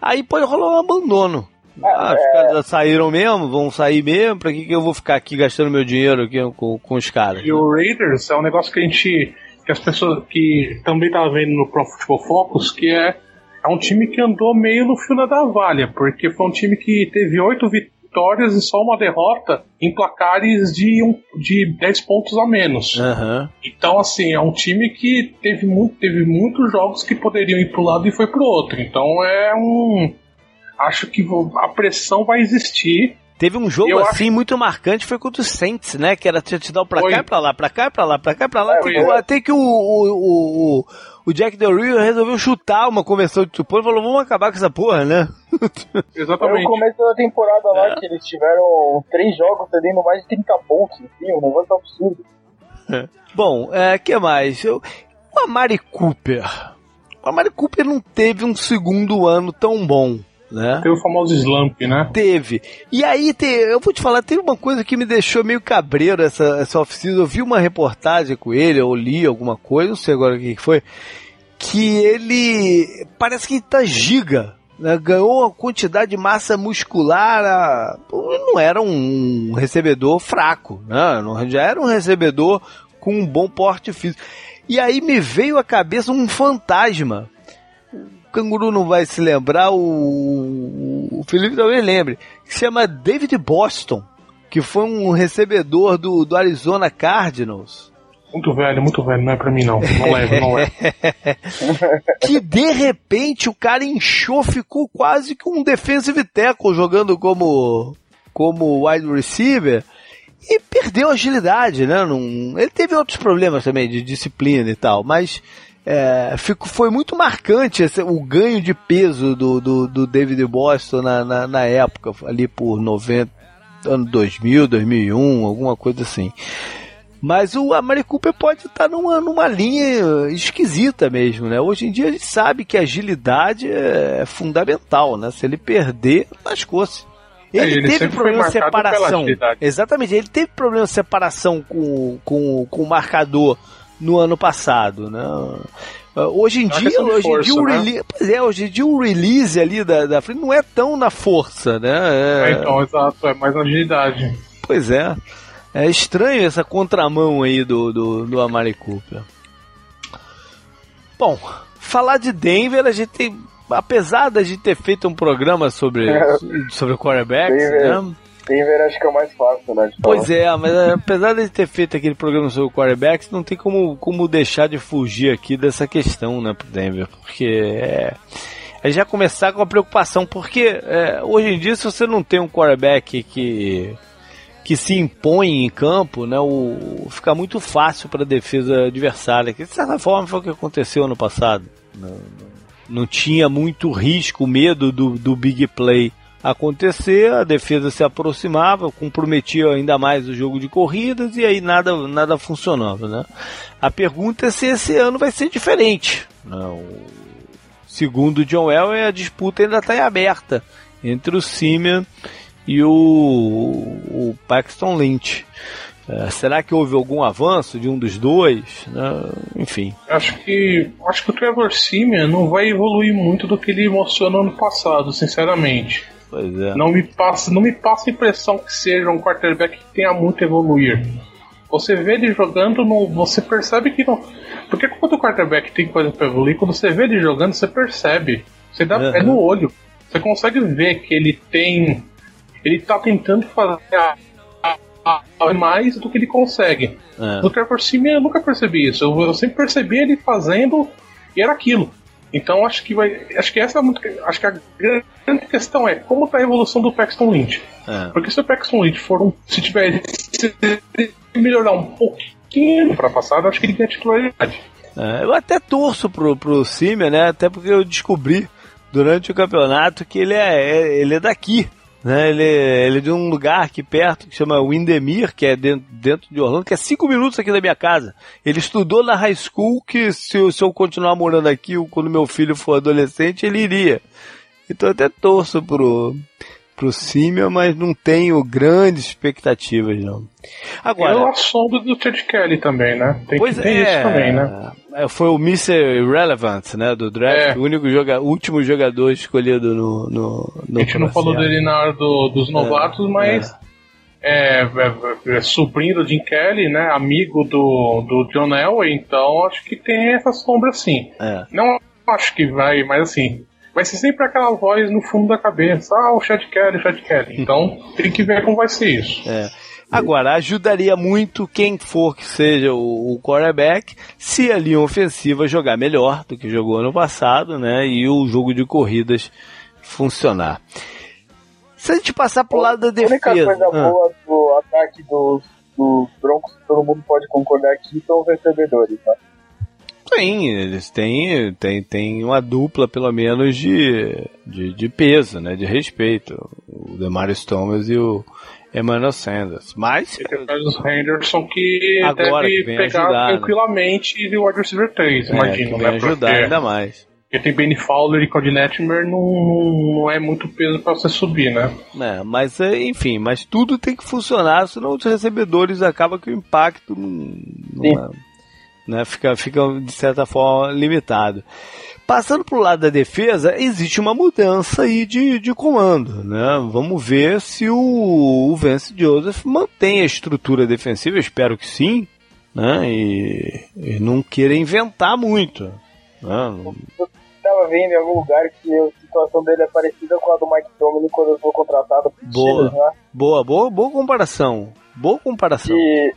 aí pode rolar um abandono. Ah, os caras já saíram mesmo, vão sair mesmo, pra que, que eu vou ficar aqui gastando meu dinheiro aqui com, com os caras? E o Raiders é um negócio que a gente. que as pessoas que também tava vendo no Pro Football Focus, que é, é um time que andou meio no fio da valha, porque foi um time que teve oito vitórias vitórias e só uma derrota em placares de, um, de 10 pontos a menos. Uhum. Então, assim, é um time que teve, muito, teve muitos jogos que poderiam ir para um lado e foi para o outro. Então é um. Acho que a pressão vai existir. Teve um jogo assim acho... muito marcante, foi contra o Saints, né? Que era te dar pra foi. cá e pra lá, pra cá e pra lá, pra cá e pra lá. É, tem, até que o, o, o, o Jack Del Rio resolveu chutar uma conversão de supor e falou: vamos acabar com essa porra, né? Exatamente. Foi o começo da temporada lá é. que eles tiveram três jogos perdendo mais de 30 pontos, enfim, um negócio absurdo. É. Bom, é, que mais? Eu, o Amari Cooper. O Amari Cooper não teve um segundo ano tão bom né? Teve o famoso slump, né? Teve. E aí, te, eu vou te falar, teve uma coisa que me deixou meio cabreiro essa, essa oficina. Eu vi uma reportagem com ele, ou li alguma coisa, não sei agora o que foi, que ele parece que tá giga. Né? Ganhou uma quantidade de massa muscular. A... Não era um recebedor fraco, né? Não, já era um recebedor com um bom porte físico. E aí me veio à cabeça um fantasma canguru não vai se lembrar, o, o Felipe talvez lembre, que se chama David Boston, que foi um recebedor do, do Arizona Cardinals. Muito velho, muito velho, não é pra mim não. Não leve, não é. que de repente o cara inchou, ficou quase com um defensive tackle jogando como, como wide receiver e perdeu agilidade, né? Não, ele teve outros problemas também de disciplina e tal, mas é, fico, foi muito marcante esse, o ganho de peso do, do, do David Boston na, na, na, época, ali por 90, ano 2000, 2001, alguma coisa assim. Mas o Amari Cooper pode estar numa, numa linha esquisita mesmo, né? Hoje em dia a gente sabe que a agilidade é fundamental, né? Se ele perder, lascou-se. Ele, é, ele teve problema de separação. Exatamente, ele teve problema de separação com, com, com o marcador no ano passado, né? Hoje em é dia, hoje força, em dia o né? release, pois é, hoje em dia o release ali da, da frente não é tão na força, né? É... é, então, exato, é mais na agilidade. Pois é. É estranho essa contramão aí do, do, do Amari Cooper. Bom, falar de Denver, a gente tem, apesar da gente ter feito um programa sobre, sobre quarterbacks, né? Denver acho que é o mais fácil, né? Pois é, mas é, apesar de ter feito aquele programa sobre quarterbacks, não tem como, como deixar de fugir aqui dessa questão, né, pro Denver, porque é, é já começar com a preocupação, porque é, hoje em dia se você não tem um quarterback que que se impõe em campo, né, o, fica muito fácil para a defesa adversária, que de certa forma foi o que aconteceu no passado. Não, não tinha muito risco, medo do, do big play acontecer, a defesa se aproximava, comprometia ainda mais o jogo de corridas e aí nada, nada funcionava, né? A pergunta é se esse ano vai ser diferente. Né? O, segundo John Elway, a disputa ainda está aberta entre o Simeon e o, o Paxton Lynch. É, será que houve algum avanço de um dos dois? Né? Enfim. Acho que acho que o Trevor Simeon não vai evoluir muito do que ele mostrou no ano passado, sinceramente. Pois é. Não me passa, não me passa a impressão que seja um quarterback que tenha muito a evoluir. Você vê ele jogando, no, você percebe que não. Porque quando o quarterback tem coisa para evoluir, quando você vê ele jogando, você percebe. Você dá Uhum. é no olho. Você consegue ver que ele tem. Ele tá tentando fazer a- a- a- mais do que ele consegue. É. No Trevor Simeon eu nunca percebi isso. Eu, eu sempre percebi ele fazendo e era aquilo. Então acho que vai. Acho que essa é muito. Acho que a grande questão é como tá a evolução do Paxton Lynch. É. Porque se o Paxton Lynch for um. Se tiver. Se melhorar um pouquinho pra passada, acho que ele ganha titularidade. É, eu até torço pro, pro Simeon, né? Até porque eu descobri durante o campeonato que ele é, é- ele é daqui. Né? Ele, ele é de um lugar aqui perto que chama Windermere, que é dentro, dentro de Orlando, que é cinco minutos aqui da minha casa. Ele estudou na high school que se, eu- se eu continuar morando aqui, quando meu filho for adolescente, ele iria. Então até torço pro, pro Simeon, mas não tenho grandes expectativas, não. Agora, Eu a sombra do Chad Kelly também, né? Tem, Pois que, é, isso também, né? é, Foi o Mr. Irrelevant, né? Do draft, É. o único joga, último jogador escolhido no. no, no A gente não falou dele na hora do- dos novatos, mas é, é- é sobrinho do Jim Kelly, né? Amigo do, do John Elway, então acho que tem essa sombra sim. É. Não acho que vai, mas assim, vai ser sempre aquela voz no fundo da cabeça, ah, o Chad Kelly, o Chad Kelly. Então tem que ver como vai ser isso. É. Agora, ajudaria muito quem for que seja o, o quarterback se a linha ofensiva jogar melhor do que jogou ano passado, né? E o jogo de corridas funcionar. Se a gente passar pro lado da A única defesa. coisa Ah, boa do ataque dos, dos Broncos, que todo mundo pode concordar aqui, são os recebedores, né? Sim, eles têm, têm, têm uma dupla, pelo menos, de, de, de peso, né? De respeito. O Demarius Thomas e o Emmanuel Sanders. Mas, E tem os Henderson que Agora, deve que pegar ajudar, né? tranquilamente e o wide receiver 3, é, imagino, que né? ajudar Porque- ainda mais. Porque tem Benny Fowler e Cody Netmer, não, não é muito peso pra você subir, né? É, mas, é, enfim, mas tudo tem que funcionar, senão os recebedores acaba que o impacto não, não é, né, fica, fica, de certa forma, limitado. Passando para o lado da defesa, existe uma mudança aí de, de comando. Né? Vamos ver se o, o Vance Joseph mantém a estrutura defensiva, espero que sim, né? e, e não queira inventar muito. Né? Tava vendo em algum lugar que a situação dele é parecida com a do Mike Tomlin quando eu foi contratado Boa. Steelers, né? Boa, boa, boa comparação. Boa comparação. Que,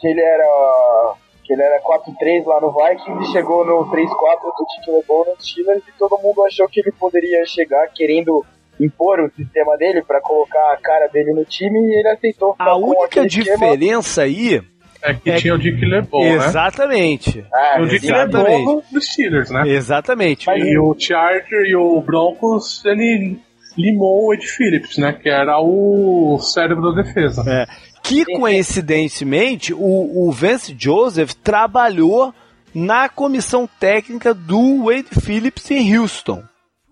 que ele era que ele era 4-3 lá no Vikings e chegou no 3-4 do Tite LeBeau nos Steelers e todo mundo achou que ele poderia chegar querendo impor o sistema dele pra colocar a cara dele no time e ele aceitou. A única aquele esquema. diferença aí. É que É tinha o Dick LeBeau, né? exatamente. Ah, o Dick Exatamente. LeBeau dos Steelers, né? Exatamente. E o Charger e o Broncos, ele limou o Ed Phillips, né? Que era o cérebro da defesa. É. Que coincidentemente o, o Vance Joseph trabalhou na comissão técnica do Wade Phillips em Houston.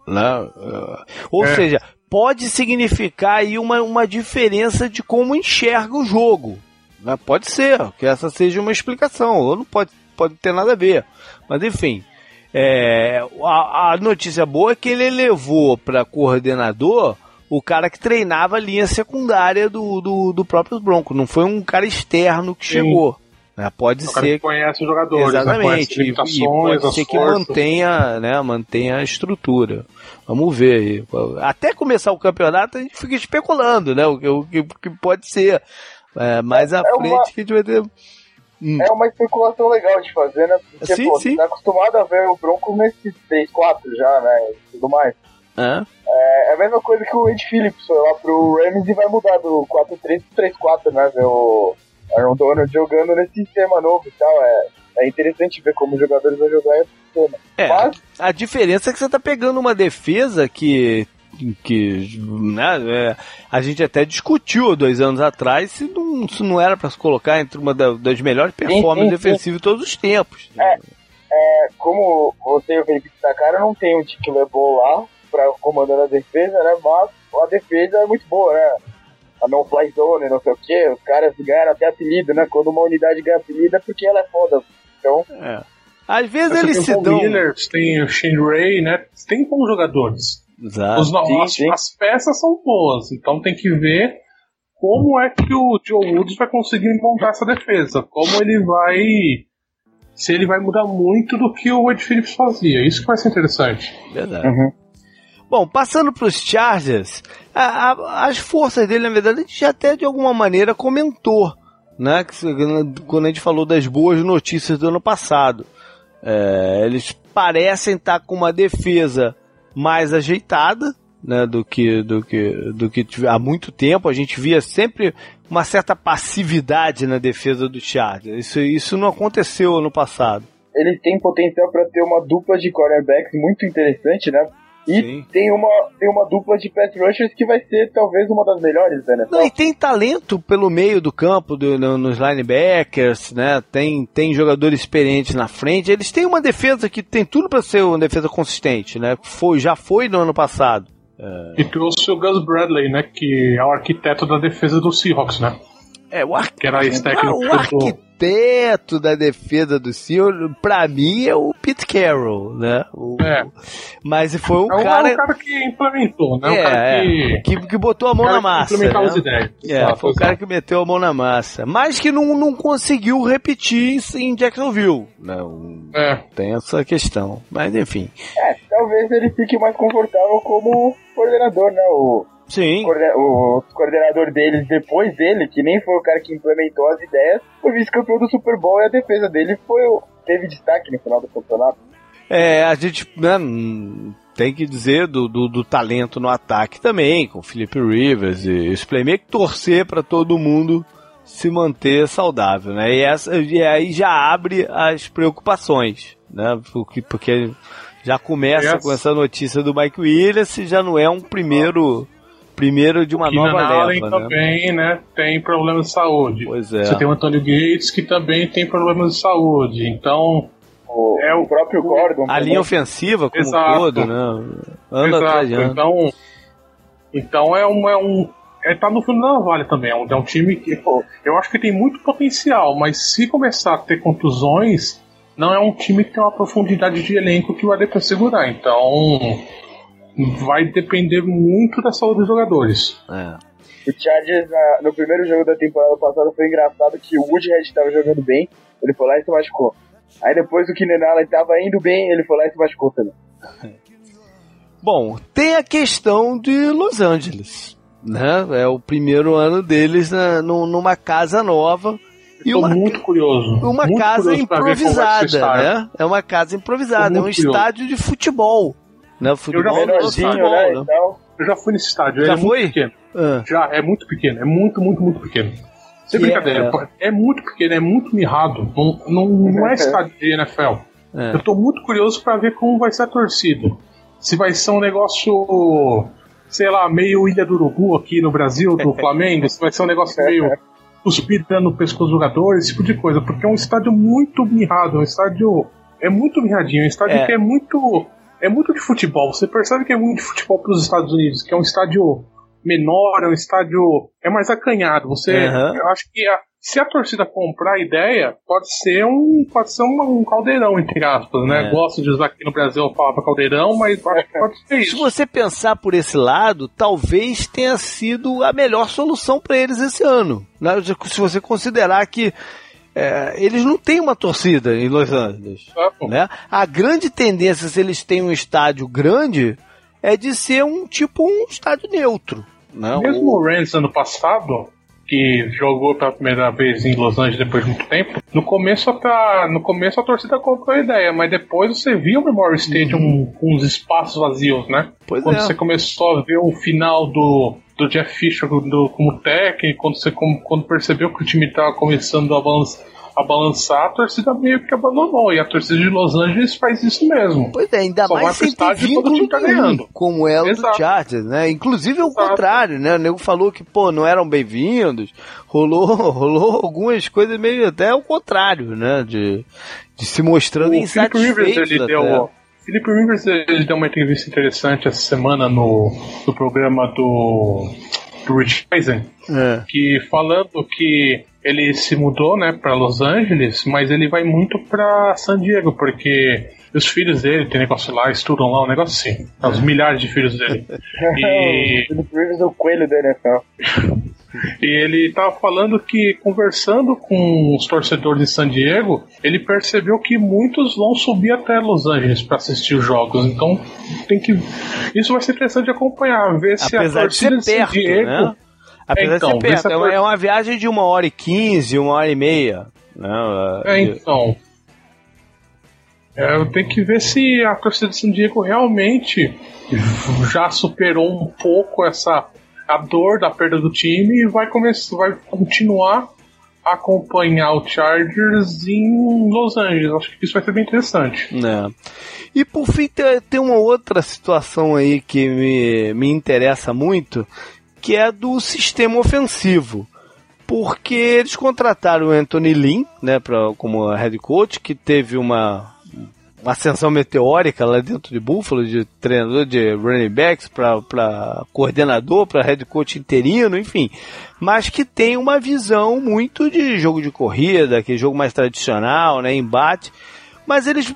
Né? Uh, Ou É. seja, pode significar aí uma, uma diferença de como enxerga o jogo. né? Pode ser que essa seja uma explicação, ou não pode, pode ter nada a ver. Mas enfim, é, a, a notícia boa é que ele levou para coordenador o cara que treinava a linha secundária do, do, do próprio Bronco. Não foi um cara externo que Sim. chegou. né? Pode O cara ser que conhece os jogadores, né? conhece Exatamente. as E, e pode ser que forças. mantenha, né, mantenha a estrutura. Vamos ver aí. Até começar o campeonato a gente fica especulando, né? O que, o que, o que pode ser. É, mais à É uma- frente que a gente vai ter. Hum. É uma especulação legal de fazer, né? Porque, Sim, pô, sim. você tá acostumado a ver o Broncos nesse 3-4 já, né? E tudo mais. É? É a mesma coisa que o Ed Phillips foi lá pro Rams e vai mudar do 4-3 pro 3-4, né? Ver o Aaron Donald jogando nesse sistema novo e tal. É, é interessante ver como os jogadores vão jogar esse sistema. É, Mas, A diferença é que você tá pegando uma defesa que que né, é, a gente até discutiu dois anos atrás se não, se não era para se colocar entre uma da, das melhores performances defensivas de todos os tempos. É, é, como você e o Felipe destacaram, não tem um Tique LeBron lá para comandar a defesa, né? Mas a defesa é muito boa, né? A no fly zone, não sei o que, os caras ganharam até apelido, né? Quando uma unidade ganha apelido é porque ela é foda. Então. É. Às vezes eles se o dão. Miller, você tem o Shane Ray, né? Tem bons jogadores. Exato. Os, sim, as, sim. as peças são boas, então tem que ver como é que o Joe Woods vai conseguir montar essa defesa. Como ele vai. Se ele vai mudar muito do que o Wade Phillips fazia. Isso que vai ser interessante. Verdade. Uhum. Bom, passando para os Chargers, a- a- as forças dele, na verdade, a gente já até de alguma maneira comentou, né? Quando a gente falou das boas notícias do ano passado. É, eles parecem estar com uma defesa mais ajeitada, né, do que do que do que há muito tempo. A gente via sempre uma certa passividade na defesa do Chargers. Isso, isso não aconteceu ano passado. Ele tem potencial para ter uma dupla de cornerbacks muito interessante, né? E Sim. tem uma, tem uma dupla de pass rushers que vai ser talvez uma das melhores da NFL. Não, e tem talento pelo meio do campo, do- no- nos linebackers, né? Tem, tem jogadores experientes na frente. Eles têm uma defesa que tem tudo para ser uma defesa consistente, né? Foi, já foi no ano passado. E trouxe o Gus Bradley, né? Que é o arquiteto da defesa do Seahawks, né? É, o, Que ex-técnico o arquiteto da defesa do Senhor, pra mim, é o Pete Carroll, né? O- É. Mas foi um É o cara, é o cara que implementou, né? É, o cara é. que. que, que botou a mão na que massa. implementava né? as ideias. É, foi o cara que meteu a mão na massa. Mas que não, não conseguiu repetir isso em Jacksonville. Não, É. tem essa questão. Mas enfim. É, talvez ele fique mais confortável como coordenador, né? O, Sim. o coordenador deles, depois dele, que nem foi o cara que implementou as ideias, foi vice-campeão do Super Bowl e a defesa dele foi o- teve destaque no final do campeonato. É, a gente né, tem que dizer do, do, do talento no ataque também, com o Felipe Rivers e os playmakers, torcer para todo mundo se manter saudável, né? E, essa, e aí já abre as preocupações, né? Porque, porque já começa Yes. com essa notícia do Mike Williams e já não é um primeiro primeiro de uma nova Allen leva, né? também, né? Tem problemas de saúde. Pois é. Você tem o Antônio Gates que também tem problemas de saúde. Então, O, É, o próprio Gordon. A linha ofensiva como um Exato. todo, né? De exato. Então, então é um. É um é, tá no fundo da navalha também. É um, é um time que pô, eu acho que tem muito potencial, mas se começar a ter contusões, não é um time que tem uma profundidade de elenco que vai dar pra segurar. Então, vai depender muito da saúde dos jogadores. É. O Chargers, na- no primeiro jogo da temporada passada, foi engraçado que o Woodhead estava jogando bem, ele foi lá e se machucou. Aí depois o Keenan Allen estava indo bem, ele foi lá e se machucou também. Bom, tem a questão de Los Angeles, né? É o primeiro ano deles na, num- numa casa nova e Tô uma, muito curioso. uma muito casa curioso improvisada, né? É uma casa improvisada, é um curioso. estádio de futebol, né? Futebol, já- é futebol, né? né? Então, Eu já fui nesse estádio, Já ele é foi? muito pequeno. Ah, Já, é muito pequeno, é muito, muito, muito pequeno. Sem Que brincadeira, é- é... muito pequeno, é muito mirrado. Não, não, não é estádio de NFL. é. Eu tô muito curioso pra ver como vai ser a torcida. Se vai ser um negócio, sei lá, meio Ilha do Urubu aqui no Brasil, do Flamengo, se vai ser um negócio meio cuspida no pescoço dos jogadores, esse tipo de coisa. Porque é um estádio muito mirrado, é um estádio. É muito mirradinho, é um estádio É. que é muito. É muito de futebol. Você percebe que é muito de futebol pros Estados Unidos, que é um estádio menor, é um estádio. É mais acanhado. Você. Aham. Eu acho que a- se a torcida comprar a ideia, pode ser um. Pode ser um, um caldeirão, entre aspas, né? É. Gosto de usar aqui no Brasil a palavra caldeirão, mas acho que pode ser Se isso. você pensar por esse lado, talvez tenha sido a melhor solução para eles esse ano. né? Se você considerar que é, eles não têm uma torcida em Los Angeles. Certo? né? A grande tendência, se eles têm um estádio grande, é de ser um tipo um estádio neutro. Né? Mesmo O- Rams ano passado, que jogou pela primeira vez em Los Angeles depois de muito tempo, no começo a, no começo a torcida comprou a ideia, mas depois você via o Memorial Stadium com uns espaços vazios, né? Uhum. Pois quando é. você começou a ver o final do, do Jeff Fisher do- como técnico, quando você com- quando percebeu que o time estava começando a, avanç- a balançar, a torcida meio que abandonou. E a torcida de Los Angeles faz isso mesmo. Pois é, ainda Só mais sem ter vínculo tá ganhando. como é o do. Chargers, né? Inclusive é o contrário, né? O nego falou que, pô, não eram bem-vindos. Rolou, rolou algumas coisas meio até o contrário, né? De, de se mostrando O Philip Rivers, ele deu. Philip Rivers ele deu uma entrevista interessante essa semana no, no programa do, do Rich Eisen, É. que falando que ele se mudou, né, para Los Angeles, mas ele vai muito para San Diego porque os filhos dele tem negócio lá, estudam lá, um negócio assim, os milhares de filhos dele. E- o Philip Rivers é o coelho da NFL. E ele tava falando que, conversando com os torcedores de San Diego, ele percebeu que muitos vão subir até Los Angeles para assistir os jogos. Então, tem que. Isso vai ser interessante de acompanhar, ver se a Apesar de torcida de San perto, Diego. né? Apesar Então, de ser perto. É uma, é uma viagem de uma hora e quinze, uma hora e meia. Né? É, então. É, eu tenho que ver se a torcida de San Diego realmente já superou um pouco essa a dor da perda do time e vai começar, vai continuar a acompanhar o Chargers em Los Angeles. Acho que isso vai ser bem interessante. né? E por fim, tem uma outra situação aí que me, me interessa muito, que é do sistema ofensivo. Porque eles contrataram o Anthony Lynn, né, pra, como head coach, que teve uma, uma ascensão meteórica lá dentro de Buffalo, de treinador de running backs para coordenador, para head coach interino, enfim. Mas que tem uma visão muito de jogo de corrida, aquele jogo mais tradicional, né, embate. Mas eles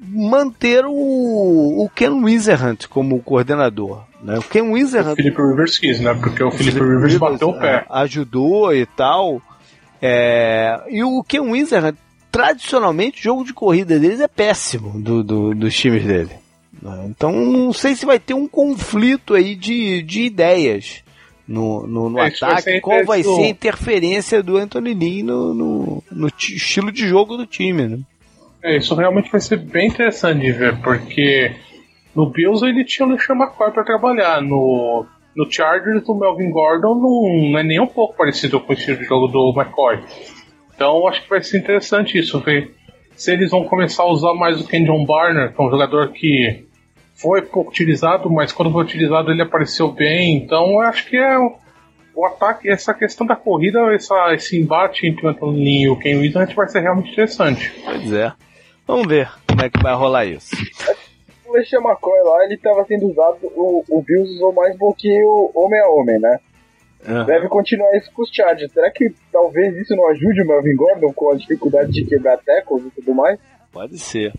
manteram o, o Ken Wizerhunt como coordenador. Né? O Ken O Wizerhunt Felipe Rivers quis, né? Porque o Felipe Rivers bateu o pé. é, ajudou e tal. É, e o Ken Wizard, tradicionalmente, o jogo de corrida deles é péssimo do, do- dos times dele. Então não sei se vai ter um conflito aí de, de ideias no, no, no É, vai ataque. ser Qual vai ser a interferência do Anthony Lee no, no, no ti- estilo de jogo do time, né? É, isso realmente vai ser bem interessante de ver, porque no Bills ele tinha o LeSean McCoy para trabalhar, no, no Chargers o Melvin Gordon não, não é nem um pouco parecido com o estilo de jogo do McCoy. Então acho que vai ser interessante isso, ver se eles vão começar a usar mais o Kenjon Barner, que é um jogador que foi pouco utilizado, mas quando foi utilizado ele apareceu bem, então eu acho que é o, o ataque, essa questão da corrida, essa, esse embate entre o Anthony Lynn e o Ken Williams vai ser realmente interessante. Pois é. Vamos ver como é que vai rolar isso. O LeSean McCoy lá, ele tava sendo usado, o, o Bills usou mais um pouquinho homem a homem, né? É. Deve continuar isso com os Chargers. Será que talvez isso não ajude o Melvin Gordon com a dificuldade de quebrar tackles e tudo mais? Pode ser.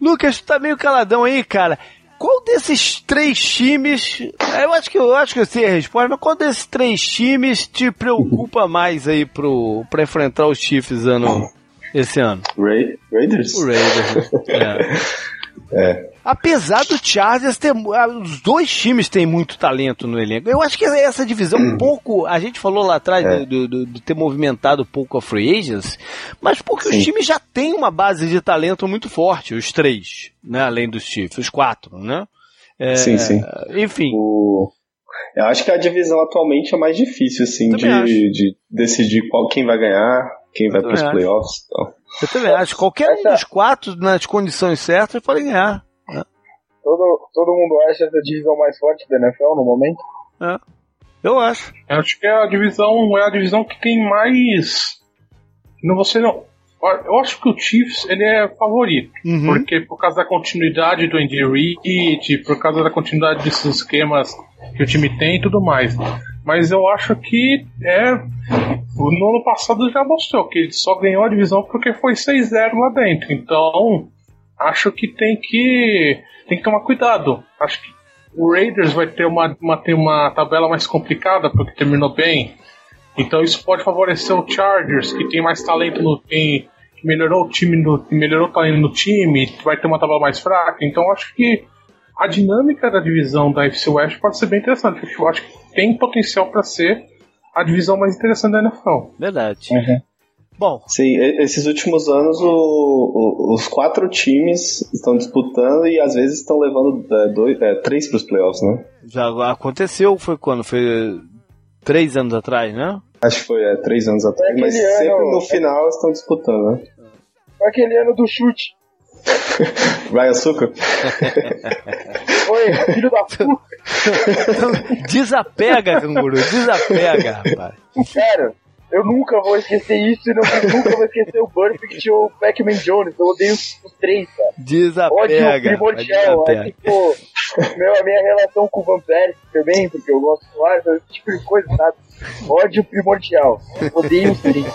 Lucas, tu tá meio caladão aí, cara. Qual desses três times. Eu acho que eu acho que eu sei a resposta, mas qual desses três times te preocupa mais aí pro, pra enfrentar os Chiefs ano, esse ano? Ra- Raiders? O Raiders. É. É. Apesar do Chargers ter. ah, Os dois times têm muito talento no elenco. Eu acho que essa divisão um pouco. A gente falou lá atrás É. do, do- de ter movimentado um pouco a free agents, mas porque os Sim. times já têm uma base de talento muito forte, os três, né? Além dos Chiefs, os quatro, né? É, Sim, sim. Enfim. O... Eu acho que a divisão atualmente é mais difícil, assim, de, de decidir qual, quem vai ganhar, quem vai para os playoffs e tal. Eu também acho. Qualquer um dos quatro, nas condições certas, pode ganhar. Todo, todo mundo acha essa divisão mais forte da NFL no momento? Eu acho. Eu acho que é a divisão é a divisão que tem mais. Não você não. Eu acho que o Chiefs ele é favorito, Uhum. porque por causa da continuidade do Andy Reid, por causa da continuidade desses esquemas que o time tem e tudo mais. Mas eu acho que é no ano passado já mostrou que ele só ganhou a divisão porque foi 6-0 lá dentro. Então, acho que tem que tem que tomar cuidado. Acho que o Raiders vai ter uma, uma, ter uma tabela mais complicada porque terminou bem. Então isso pode favorecer o Chargers, que tem mais talento no tem, que melhorou o time no, que melhorou o talento no time, que vai ter uma tabela mais fraca. Então acho que a dinâmica da divisão da FC West pode ser bem interessante. Eu acho que tem potencial para ser a divisão mais interessante da NFL. Verdade. Uhum. Bom, Sim, esses últimos anos o- o- os quatro times estão disputando e às vezes estão levando é, dois, é, três para os playoffs, né? já aconteceu, foi quando? Foi três anos atrás, né? Acho que foi, é, três anos atrás. Mas aquele sempre ano- no final estão disputando, né? Foi aquele ano do chute. Vai açúcar? Foi, filho da puta. Desapega, canguru, desapega, rapaz. Sério, eu nunca vou esquecer isso e não, nunca vou esquecer o Burfict ou o Pac-Man Jones. Eu odeio os, os três, cara. Ódio Desapega. primordial. É tipo, meu, a minha relação com o Van Persie também, porque eu gosto do ar, esse tipo de coisa, sabe? Ódio primordial. Odeio os três.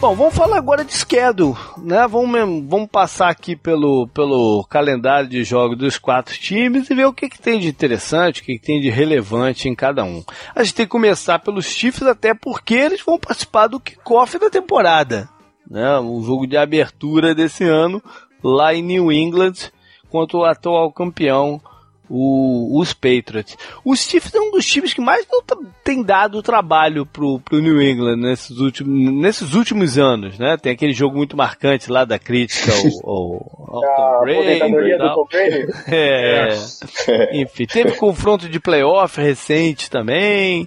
Bom, vamos falar agora de schedule, né? Vamos, vamos passar aqui pelo, pelo calendário de jogos dos quatro times e ver o que, que tem de interessante, o que, que tem de relevante em cada um. A gente tem que começar pelos Chiefs, até porque eles vão participar do kickoff da temporada, né? O jogo de abertura desse ano lá em New England contra o atual campeão o- os Patriots. Os Chiefs é um dos times que mais não tá- tem dado trabalho pro, pro New England nesses últimos, nesses últimos anos, né? Tem aquele jogo muito marcante lá da crítica ao, ao, ao A Tom Brady do. Tom Brady. É, enfim, teve confronto de playoff recente também.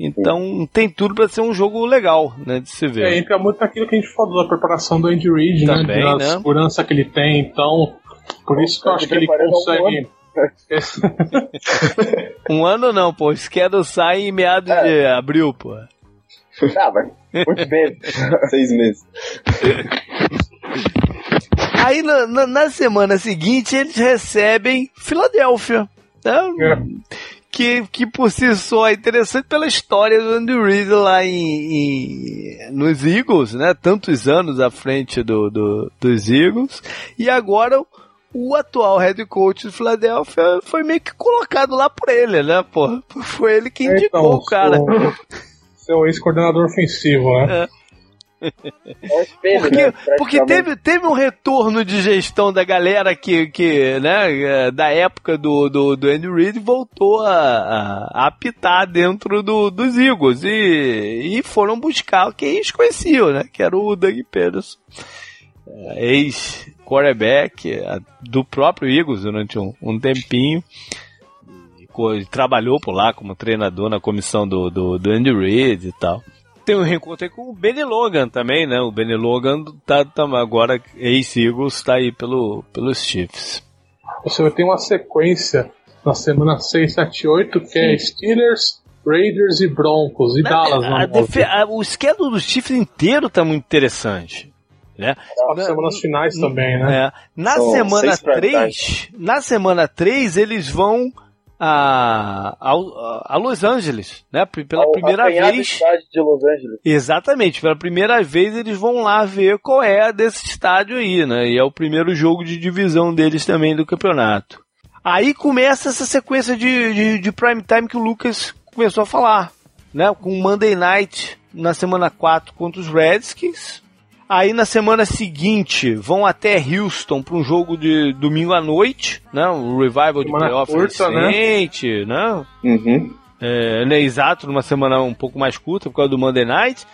Então tem tudo para ser um jogo legal, né, de se É, ver. entra muito naquilo que a gente falou da preparação do Andy Reid, né? Também, Da né? segurança que ele tem, então. Por isso que eu Tá acho que ele um consegue. Um ano não, pô. O schedule sai em meados É. de abril, pô. Ah, mas muito bem. Seis meses. Aí na, na- na semana seguinte eles recebem Filadélfia. Né? Que, que por si só é interessante pela história do Andy Reid lá em, em- nos Eagles, né? Tantos anos à frente do, do- dos Eagles. E agora o atual head coach do Filadélfia foi meio que colocado lá por ele, né? Pô, foi ele que indicou Então, o cara. Seu, seu ex-coordenador ofensivo, né? É espelho, Porque, né? porque teve, teve um retorno de gestão da galera que, que né, eh, da época do, do, do Andy Reid voltou a, a, apitar dentro do, dos Eagles e, e foram buscar quem eles conheciam, né, que era o Doug Peterson, ex-quarterback do próprio Eagles durante um, um tempinho. E trabalhou por lá como treinador na comissão do, do, do Andy Reid e tal. Tem um reencontro aí com o Benny Logan também, né? O Benny Logan tá, tá agora ex-Eagles, tá aí pelo, pelos Chiefs. Você vai ter uma sequência na semana 6, 7, 8, que é Steelers, Raiders e Broncos. E Dallas, a, na defe- a- o schedule dos Chiefs inteiro tá muito interessante. Né? As semanas finais também, né? É. Na São semana seis prime 3, na semana 3 eles vão a, a, a Los Angeles, né? Pela Ao primeira apanhado vez. estádio de Los Angeles. Exatamente, pela primeira vez eles vão lá ver qual é desse estádio aí, né? E é o primeiro jogo de divisão deles também do campeonato. Aí começa essa sequência de, de, de prime time que o Lucas começou a falar, né? Com o Monday Night na semana 4 contra os Redskins. Aí na semana seguinte vão até Houston para um jogo de domingo à noite, né? O revival de Semana playoff curta, né? recente, né? Uhum. É, né, exato, numa semana um pouco mais curta por causa do Monday Night.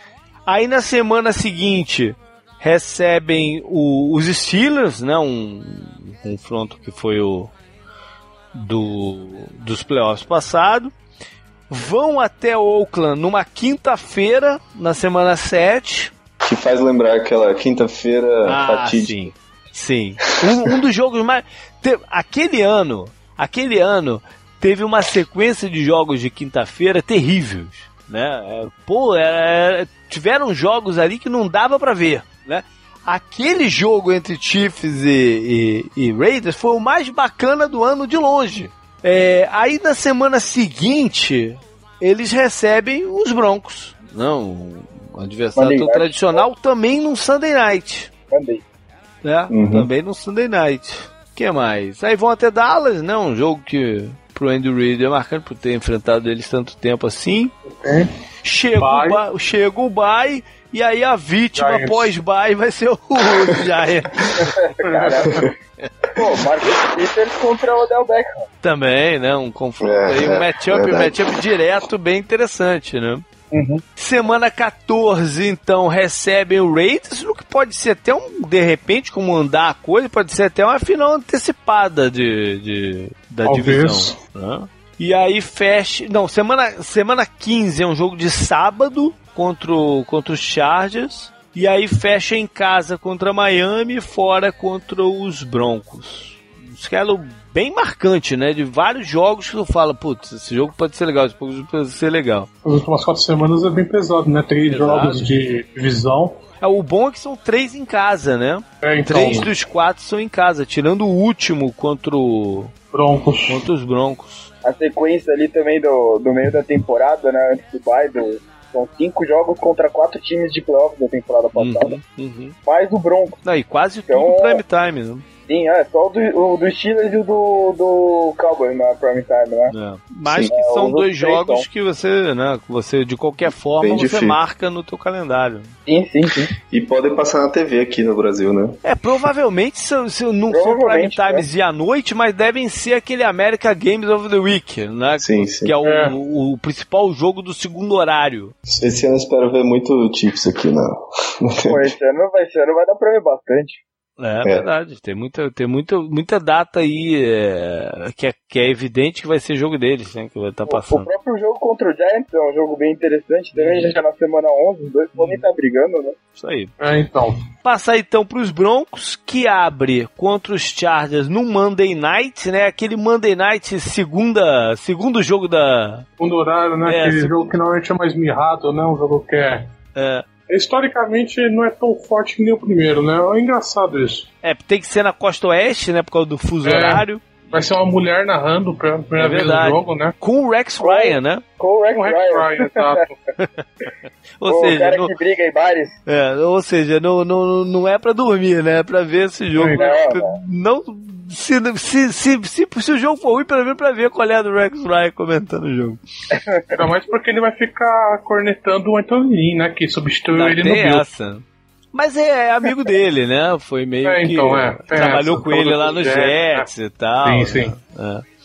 Aí na semana seguinte recebem o- os Steelers, né? Um, um confronto que foi o do, dos playoffs passado. Vão até Oakland numa quinta-feira, na semana 7. Que faz lembrar aquela quinta-feira Ah, fatídica. sim. Sim. Um, um dos jogos mais. te- aquele ano, aquele ano, teve uma sequência de jogos de quinta-feira terríveis. Né? É, Pô, era- tiveram jogos ali que não dava pra ver. Né? Aquele jogo entre Chiefs e, e- e Raiders foi o mais bacana do ano de longe. É, aí na semana seguinte, eles recebem os Broncos. Não, o adversário Monday tão Night. tradicional também num Sunday Night. Mandei. Né? Uhum. Também no Sunday Night. O que mais? Aí vão até Dallas, né? Um jogo que pro Andy Reid é marcante por ter enfrentado eles tanto tempo assim. Chega, o Bye. bye, chega o bye e aí a vítima Giants. pós-bye vai ser o Giants. Caramba. Pô, Marcos Peters contra o Odell Beckham. também, né? Um confronto É, aí, um é, matchup, um verdade. matchup direto bem interessante, né? Uhum. Semana 14, então, recebem o Raiders, o que pode ser até um, de repente, como andar a coisa, pode ser até uma final antecipada de, de da Talvez. divisão. né? E aí fecha. Não, semana, semana 15 é um jogo de sábado contra, o- contra os Chargers. E aí fecha em casa contra Miami e fora contra os Broncos. Um schedule bem marcante, né? De vários jogos que tu fala, putz, esse jogo pode ser legal, esse jogo pode ser legal. As últimas quatro semanas é bem pesado, né? Três Pesado. jogos de divisão. É, o bom é que são três em casa, né? É, então, Três dos quatro são em casa, tirando o último contra, o- Broncos. contra os Broncos. A sequência ali também do, do meio da temporada, né? Antes do bye, do, são cinco jogos contra quatro times de playoffs da temporada passada. Uhum, uhum. Mais o Broncos. Não, e quase Então- tudo prime time, né? Sim, é, só o do, o do Steelers e o do, do Cowboys na prime time, né? É. Mas Sim. que É, são dois três jogos são. que você, né, que você de qualquer forma Bem você difícil. marca no teu calendário. Sim, sim, sim. E podem passar na TV aqui no Brasil, né? É, provavelmente são, são- não são prime times e à noite, mas devem ser aquele America Games of the Week, né? Sim, sim. Que é o, É. o- o principal jogo do segundo horário. Esse ano eu espero ver muito Chiefs aqui na. TV. Pô, esse ano, vai, esse ano vai dar pra ver bastante. É, É. verdade. Tem muita, tem muita, muita data aí é, que, é, que é evidente que vai ser jogo deles, né? Que vai estar O, o passando. próprio jogo contra o Giants é um jogo bem interessante também, já na semana 11, os dois podem estar brigando, né? Isso aí. É, então. Passar então para os Broncos, que abre contra os Chargers no Monday Night, né? Aquele Monday Night, segunda, segundo jogo da. Segundo horário, né? É, Aquele se- jogo que normalmente é mais mirrado, né? Um jogo que é. É, Historicamente não é tão forte que nem o primeiro, né? É engraçado isso. é, tem que ser na costa oeste, né? Por causa do fuso É. horário. Vai ser uma mulher narrando pela primeira É vez verdade. o jogo, né? Com o Rex Ryan, né? Com o Rex Com o Rex Ryan, Ryan, exato. Ou o seja, cara não, que briga em bares. é, ou seja, não, não, não é pra dormir, né? É pra ver esse jogo. Não, Não, se, se, se, se, se o jogo for ruim, pelo menos pra ver qual é a do Rex Ryan comentando o jogo. Ainda mais porque ele vai ficar cornetando o Anthony Lynn, né? Que substituiu ele no Bill. Mas é amigo dele, né? Foi meio É, que. então, é. Tem trabalhou com ele lá no Jets, Jets e tal. Sim, né? sim. É.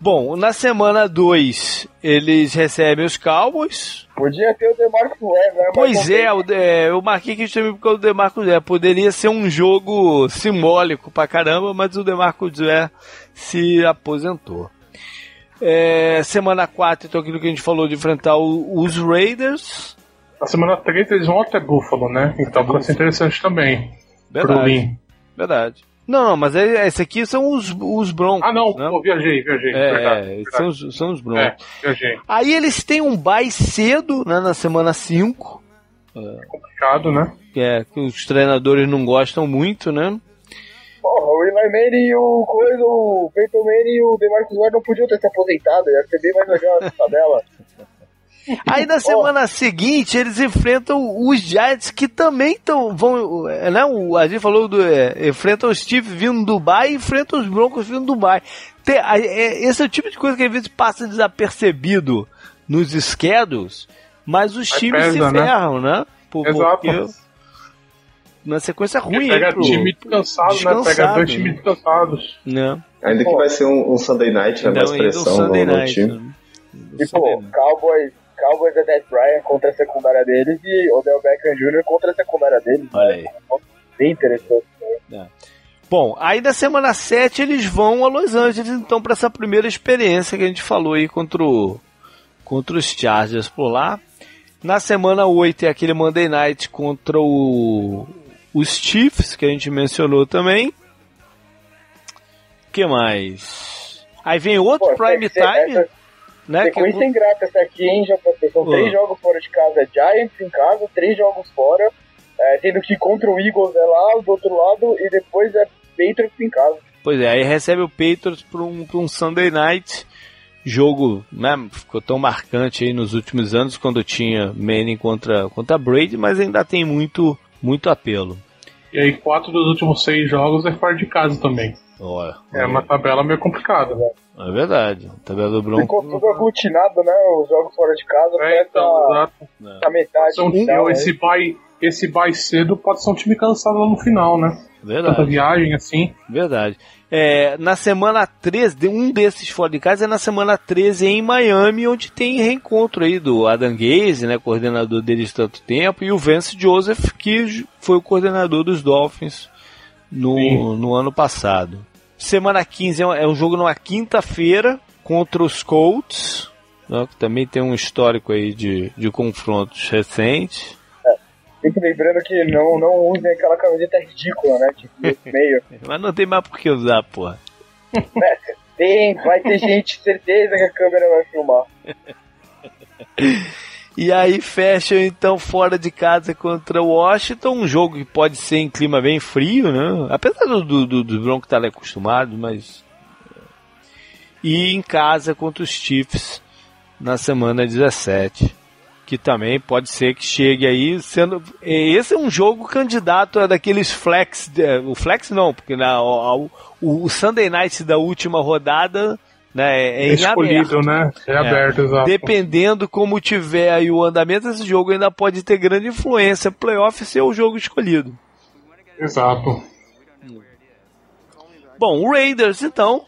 Bom, na semana 2, eles recebem os Cowboys. Podia ter o DeMarcus Ware, né? Pois é, o, é, eu marquei que também porque o Demarcus Zé poderia ser um jogo simbólico pra caramba, mas o Demarcus Zé se aposentou. É, semana 4, então aquilo que a gente falou de enfrentar o- os Raiders. Na semana 3 eles vão até Buffalo, né? Então vai ser interessante também. Verdade. Verdade. Não, não, mas é- esse aqui são os, os Broncos. Ah, não, né? pô, viajei, viajei. É, verdade, é, verdade. são, os, são os Broncos. É, viajei. Aí eles têm um bye cedo, né, na semana 5, Complicado, né? que é que os treinadores não gostam muito, né? Porra, o Eli Manning e o coisa, o Peyton Manning e o DeMarcus Ware não podiam ter se aposentado, ia ser bem mais legal essa tabela. Aí na semana seguinte eles enfrentam os Giants que também estão vão, é, né? O, a gente falou do é, enfrentam os Chiefs vindo do Dubai e enfrentam os Broncos vindo do Dubai. Tem, a- é, esse é o tipo de coisa que às vezes passa desapercebido nos schedules, mas os Mas times se pesa, né? ferram, né? Por- Exato. Porque na sequência ruim, pega hein, pro- time descansado, né? Pega dois né? times descansados. né? Ainda que vai ser um, um Sunday night, né? Ainda Mais pressão Sunday no, no Night, time. né? E, pô. Cowboys, Cowboys é Death Ryan contra a secundária deles e Odell Beckham Jr. contra a secundária deles. Olha aí. Bem interessante. Bom, aí na semana 7 eles vão a Los Angeles, então, para essa primeira experiência que a gente falou aí contra, o, contra os Chargers por lá. Na semana 8 é aquele Monday Night contra o, os Chiefs, que a gente mencionou também. que mais? Aí vem outro Pô, prime time, essa né? Que é Sequência ingrata essa aqui, hein, JP? São três jogos fora de casa, Giants em casa, três jogos fora, é, sendo que contra o Eagles é lá do outro lado e depois é Patriots em casa. Pois é, aí recebe o Patriots para um, pra um Sunday Night. Jogo, né, ficou tão marcante aí nos últimos anos quando tinha Manning contra, contra Brady, mas ainda tem muito, muito apelo. E aí, quatro dos últimos seis jogos é fora de casa também. Olha, É uma tabela meio complicada, né? é verdade. A tabela do Ficou Broncos. tudo aglutinado, né? Os jogos fora de casa, É, é, então, exato. a metade São, né? esse bye, esse bye cedo pode ser um time cansado lá no final, né? Tanta Verdade. viagem assim. Verdade. É, na semana 13, de- um desses fora de casa é na semana 13 em Miami, onde tem reencontro aí do Adam Gaze, né, coordenador deles tanto tempo, e o Vance Joseph, que foi o coordenador dos Dolphins no, Sim. no ano passado. Semana 15 é um, é um jogo numa quinta-feira contra os Colts, né, que também tem um histórico aí de, de confrontos recentes. Sempre lembrando que não, não usem aquela camiseta ridícula, né? Tipo, meio. Mas não tem mais por que usar, porra. Tem, vai ter gente, certeza que a câmera vai filmar. E aí fecham então fora de casa contra o Washington, um jogo que pode ser em clima bem frio, né? Apesar do, do, do, Broncos estar acostumado, mas. E em casa contra os Chiefs na semana 17. Que também pode ser que chegue aí sendo. Esse é um jogo candidato a daqueles flex. é, O flex não, porque na, o, o Sunday night da última rodada né, é, é em aberto. escolhido, né? É, aberto, exato. Dependendo como tiver aí o andamento, esse jogo ainda pode ter grande influência. Playoff ser o jogo escolhido. Exato. Bom, o Raiders, então,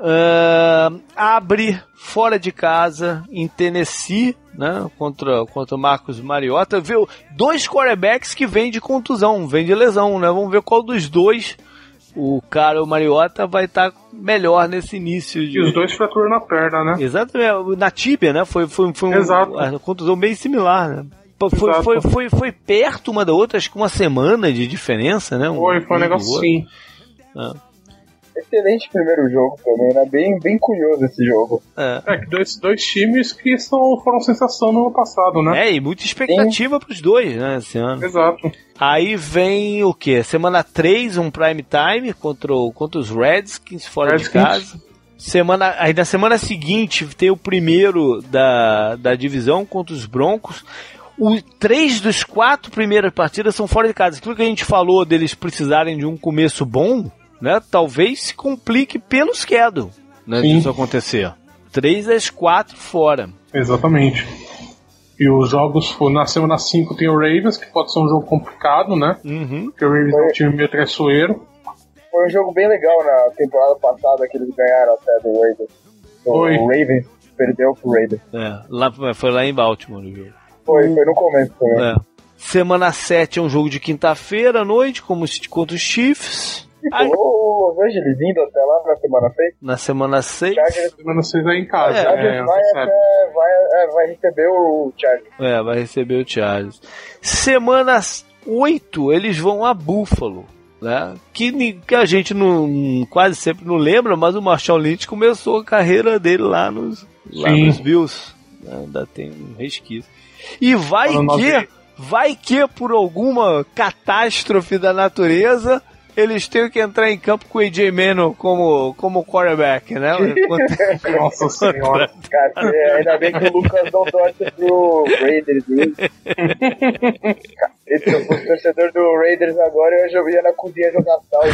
ah, abre fora de casa em Tennessee, né? Contra, contra o Marcos Mariota. Viu? Dois quarterbacks que vêm de contusão, vêm de lesão, né? Vamos ver qual dos dois o cara, o Mariota, vai estar melhor nesse início de. E os dois fraturam na perna, né? Exatamente, na tíbia, né? Foi, foi, foi um, Exato. uma contusão bem similar, né? Foi, Exato. foi, foi, foi perto uma da outra, acho que uma semana de diferença, né? Foi, foi um negócio outro. assim. Excelente primeiro jogo também, né? Bem, bem curioso esse jogo. É. É, que dois, dois times que são, foram sensação no ano passado, né? É, e muita expectativa pros dois, né, esse ano. Exato. Aí vem o quê? Semana 3, um prime time contra, o- contra os Redskins fora de Redskins. casa. Semana, aí na semana seguinte tem o primeiro da, da divisão contra os Broncos. O, três dos quatro primeiras partidas são fora de casa. Aquilo que a gente falou deles precisarem de um começo bom, né? Talvez se complique pelo schedule, né? Sim. Disso acontecer. Três das quatro fora. Exatamente. E os jogos, na semana 5 tem o Ravens, que pode ser um jogo complicado, né? Uhum. Porque o Ravens é um time meio traiçoeiro. Foi um jogo bem legal na temporada passada que eles ganharam até do Raiders. O Foi. Ravens perdeu pro Raiders. É, lá, foi lá em Baltimore o jogo. Foi, foi no começo também. É. Semana 7 é um jogo de quinta-feira à noite, como os- contra os Chiefs. E Aí- o Los Angeles indo até lá na semana 6. Na semana 6, Chargers, Semana 6 é em casa. É, É, Chargers vai, até, vai, é, vai receber o Chargers. é, vai receber o Charles. Semana 8, eles vão a Buffalo. Né? Que, que a gente não, quase sempre não lembra, mas o Marshall Lynch começou a carreira dele lá nos, lá nos Bills. né? Ainda tem um resquício. E vai Falando que, vai que por alguma catástrofe da natureza, eles tenham que entrar em campo com o AJ Manuel como, como quarterback, né? Nossa senhora. Cara, é, ainda bem que o Lucas não torce pro Raiders. Se eu fosse torcedor do Raiders agora, eu já ia na cozinha jogar sal.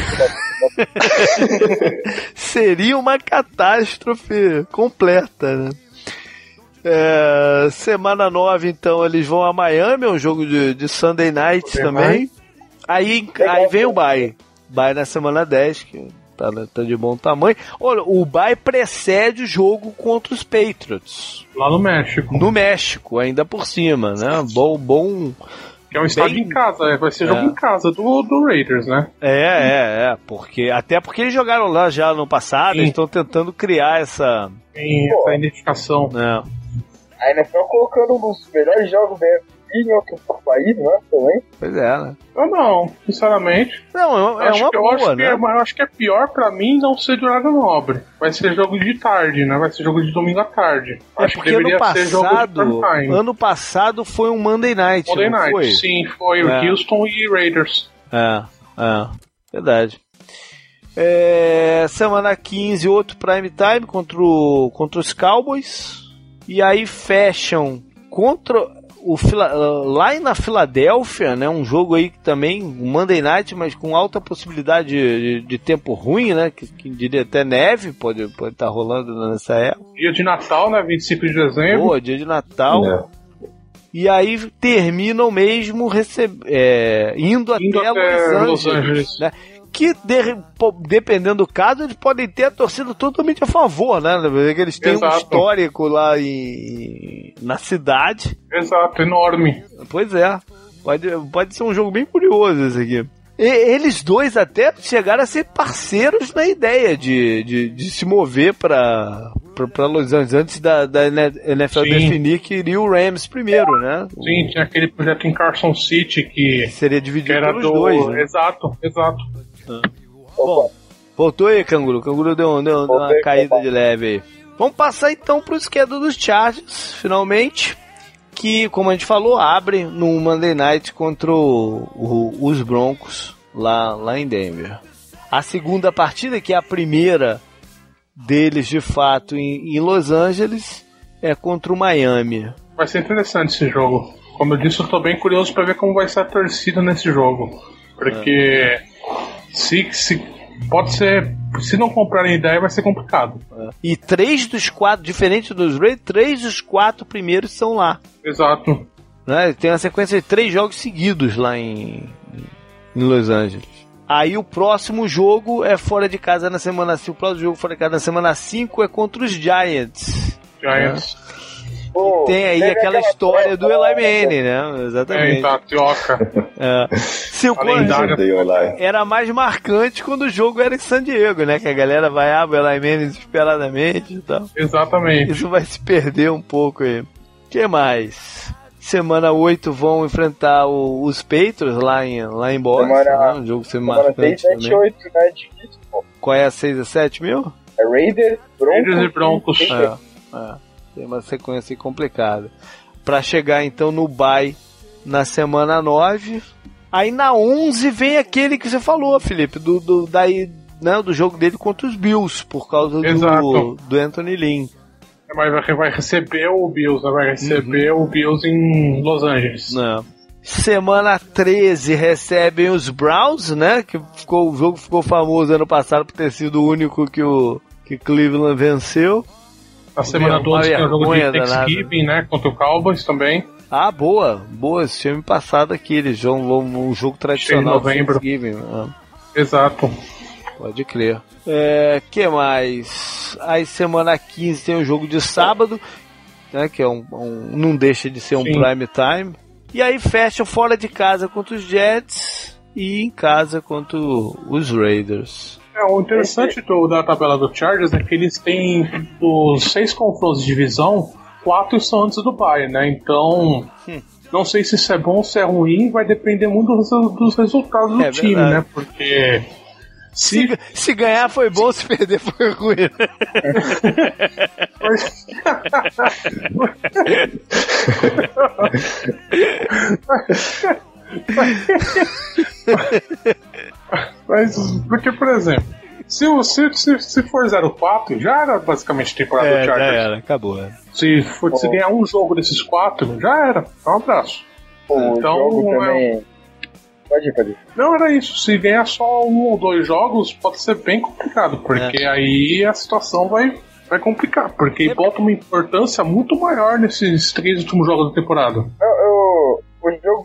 Seria uma catástrofe completa, né? É, semana 9, então, eles vão a Miami, é um jogo de, de Sunday Night também. Aí, aí vem o bye. Bye na semana 10, que tá, tá de bom tamanho. Olha, o bye precede o jogo contra os Patriots. Lá no México. No México, ainda por cima, né? Bom, bom. Que é um estádio Bem- em casa. é, Vai ser jogo É. em casa do, do Raiders, né? É, é, é. Porque, até porque eles jogaram lá já no passado, Sim. eles estão tentando criar essa. Pô. essa identificação. Né, A NFL colocando um dos melhores jogos NFL em outro país, né? Também. pois é, né? Eu não, sinceramente. Não, é, é acho uma que, eu, boa, acho que né? é, mas eu acho que é pior pra mim não ser de horário nobre. Vai ser jogo de tarde, né? Vai ser jogo de domingo à tarde. É acho que porque ano deveria de passado, ano passado foi um Monday Night, Monday Night, foi? sim, foi o É. Houston e Raiders. É, é, verdade. É, semana 15, outro prime time contra, o, contra os Cowboys. E aí fecham contra o Fila- lá na Filadélfia, né? Um jogo aí que também, um Monday Night, mas com alta possibilidade de, de- tempo ruim, né? Que, que diria até neve pode estar pode tá rolando nessa época. Dia de Natal, né? 25 de dezembro. Boa, dia de Natal. É. e aí terminam mesmo receb... é, indo, Indo até, até Los Los Angeles. Angeles. né? Que, de- dependendo do caso, eles podem ter a torcida totalmente a favor, né? Porque Eles têm um Exato. histórico lá em, na cidade. Exato, enorme. Pois é. Pode, pode ser um jogo bem curioso esse aqui. E- eles dois até chegaram a ser parceiros na ideia de, de, de se mover para para Los Angeles antes da, da NFL Sim. definir que iria o Rams primeiro, né? Sim, tinha aquele projeto em Carson City que, Que seria que dividido era pelos do. dois. Né? Exato, exato. Bom, voltou aí, Canguru. Canguru deu, deu, deu uma caída de leve aí. Vamos passar então pro schedule dos Chargers, finalmente. Que, como a gente falou, abre no Monday Night contra o- o- os Broncos lá, lá em Denver. A segunda partida, que é a primeira deles de fato em, em Los Angeles, é contra o Miami. Vai ser interessante esse jogo. Como eu disse, eu tô bem curioso pra ver como vai ser a torcida nesse jogo. Porque se, se pode ser. Se não comprarem ideia, vai ser complicado. E três dos quatro, diferente dos Raiders, três dos quatro primeiros são lá. Exato. né? Tem uma sequência de três jogos seguidos lá em, em Los Angeles. Aí o próximo jogo é fora de casa na semana 5. O próximo jogo fora de casa na semana 5 é contra os Giants. Giants. Pô, Tem aí aquela aquela história do Eli né? Manning, né? É, Exatamente. então, a Tioca. É. Se o era mais marcante quando o jogo era em San Diego, né? Que a galera vai, ah, o Eli Manning desesperadamente e tal. Exatamente. Isso vai se perder um pouco aí. O que mais? Semana 8 vão enfrentar o- os Patriots lá em, lá em Boston, Semana- né? Um jogo Semana marcante 6, 7, também. 8, né? Difícil, pô. Qual é a 6 a 7 mil? É Raiders, Broncos. Raiders e Broncos. É, é. Tem uma sequência complicada. Pra chegar então no bye na semana 9. Aí na 11 vem aquele que você falou, Felipe, do, do, daí, né, do jogo dele contra os Bills, por causa do, do Anthony Lynn. Mas vai, receber o Bills, né? vai receber Uhum. o Bills em Los Angeles. Né. Semana 13 recebem os Browns, né? Que ficou, o jogo ficou famoso ano passado por ter sido o único que o que Cleveland venceu. Na semana Uma 12 tem o jogo de. Thanksgiving, né? Contra o Cowboys também. Ah, boa, boa. Esse time passado aqui, eles vão um jogo tradicional de. Thanksgiving. Ah, Exato. pode crer. É, que mais? Aí semana 15 tem o jogo de sábado, né? Que é um, um- não deixa de ser um Sim. prime time. E aí fecham fora de casa contra os Jets e em casa contra os Raiders. É, o interessante do- da tabela do Chargers é que eles têm dos seis confrontos de divisão, quatro são antes do bye, né? Então, Hum. não sei se isso é bom ou se é ruim, vai depender muito dos, dos resultados do É time, verdade. né? Porque se, Se, se ganhar foi bom, se perder foi ruim. Mas, porque, por exemplo, se, o- se, se, se for 0-4, já era basicamente temporada do É, já Chargers. era, acabou. é. Se, for, se ganhar um jogo desses quatro, já era. Dá um abraço. Pô, o Então, jogo é- também. Pode ir, pode ir. Não era isso. Se ganhar só um ou dois jogos, pode ser bem complicado, porque aí a situação vai, vai complicar. Porque É. bota uma importância muito maior nesses três últimos jogos da temporada. Eu, eu- o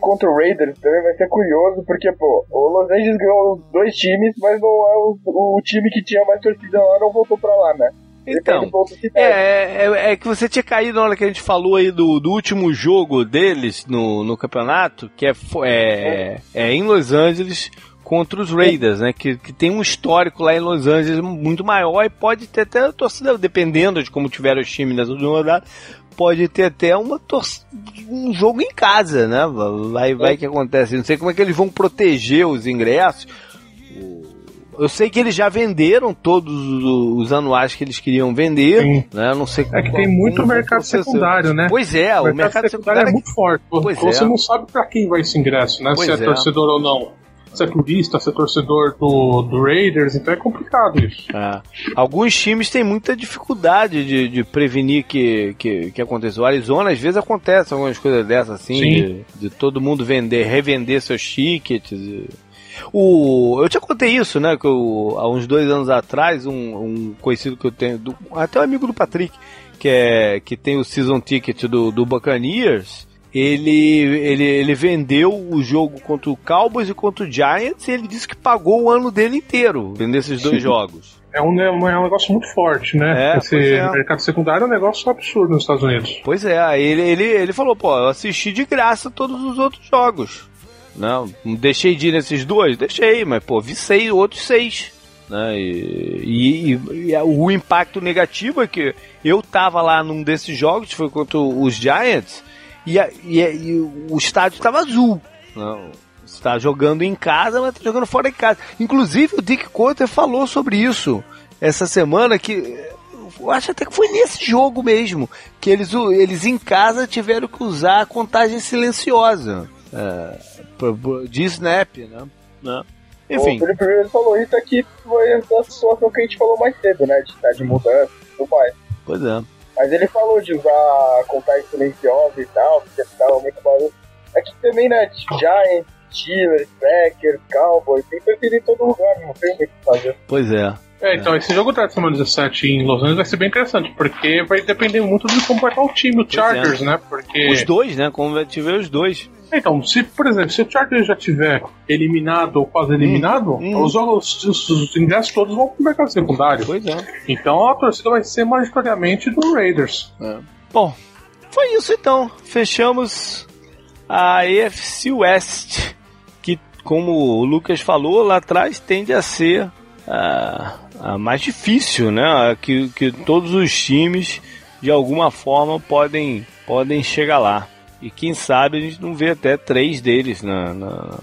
jogo contra o Raiders também vai ser curioso, porque, pô, o Los Angeles ganhou os dois times, mas não é o, o time que tinha mais torcida lá, não voltou pra lá, né? Então, de É, é, é que você tinha caído na hora que a gente falou aí do, do último jogo deles no, no campeonato, que é, é, é em Los Angeles contra os Raiders, né? Que, que tem um histórico lá em Los Angeles muito maior e pode ter até a torcida, dependendo de como tiveram os times nessa última rodada, pode ter até uma tor- um jogo em casa, né? Vai, vai que acontece. Não sei como é que eles vão proteger os ingressos. Eu sei que eles já venderam todos os, anuais que eles queriam vender, Sim. né? Não sei É que tem muito mercado secundário, né? Pois é, o mercado secundário é muito forte. Pois Você é. não sabe pra quem vai esse ingresso, né? Pois se é, é. torcedor ou não. Se é turista, se é torcedor do, do Raiders, então é complicado isso. É. Alguns times têm muita dificuldade de, de prevenir que, que, que aconteça. O Arizona, às vezes, acontece algumas coisas dessas, assim, Sim. de, de todo mundo vender, revender seus tickets. O, eu te contei isso, né? Que eu, há uns dois anos atrás, um, um conhecido que eu tenho, do- até um amigo do Patrick, que, é, que tem o season ticket do, do Buccaneers, ele, ele, ele vendeu o jogo contra o Cowboys e contra o Giants e ele disse que pagou o ano dele inteiro vendo esses dois jogos. É um, é um negócio muito forte, né? É, Esse é. mercado secundário é um negócio absurdo nos Estados Unidos. Pois é, ele, ele, ele falou, pô, eu assisti de graça todos os outros jogos. Não, não deixei de ir nesses dois? Deixei, mas pô, vi seis, outros seis. Né? E, e- e- e o impacto negativo é que eu tava lá num desses jogos, foi contra os Giants, e, a- e a- e o estádio estava azul. Não, você tá jogando em casa, mas tá jogando fora de casa. Inclusive o Dick Cotter falou sobre isso essa semana que eu acho até que foi nesse jogo mesmo que eles, eles em casa tiveram que usar a contagem silenciosa é, de snap, né? Né? Enfim, O Felipe Rivers falou isso aqui, foi essa situação que a gente falou mais cedo, né? De estar de mudança e tudo mais. pois é. Mas ele falou de usar contagem silenciosa e tal, porque tava muito barulho. Aqui também, né? Giants, Steelers, Packers, Cowboys, tem perfil em todo lugar, não tem muito o que fazer. Pois é. É, então, esse jogo da semana 17 em Los Angeles vai ser bem interessante, porque vai depender muito de como vai estar o time, o Chargers, né? Porque. Os dois, né? Como vai tiver os dois. Então, se, por exemplo, se o Chargers já tiver eliminado ou quase eliminado, hum. os jogos, os, os ingressos todos vão pro mercado secundário. Pois é. Então a torcida vai ser majoritariamente do Raiders. Bom, foi isso então. Fechamos a EFC West, que, como o Lucas falou lá atrás, tende a ser a, a mais difícil, né? Que, que todos os times, de alguma forma, podem, podem chegar lá. E quem sabe a gente não vê até três deles na, na,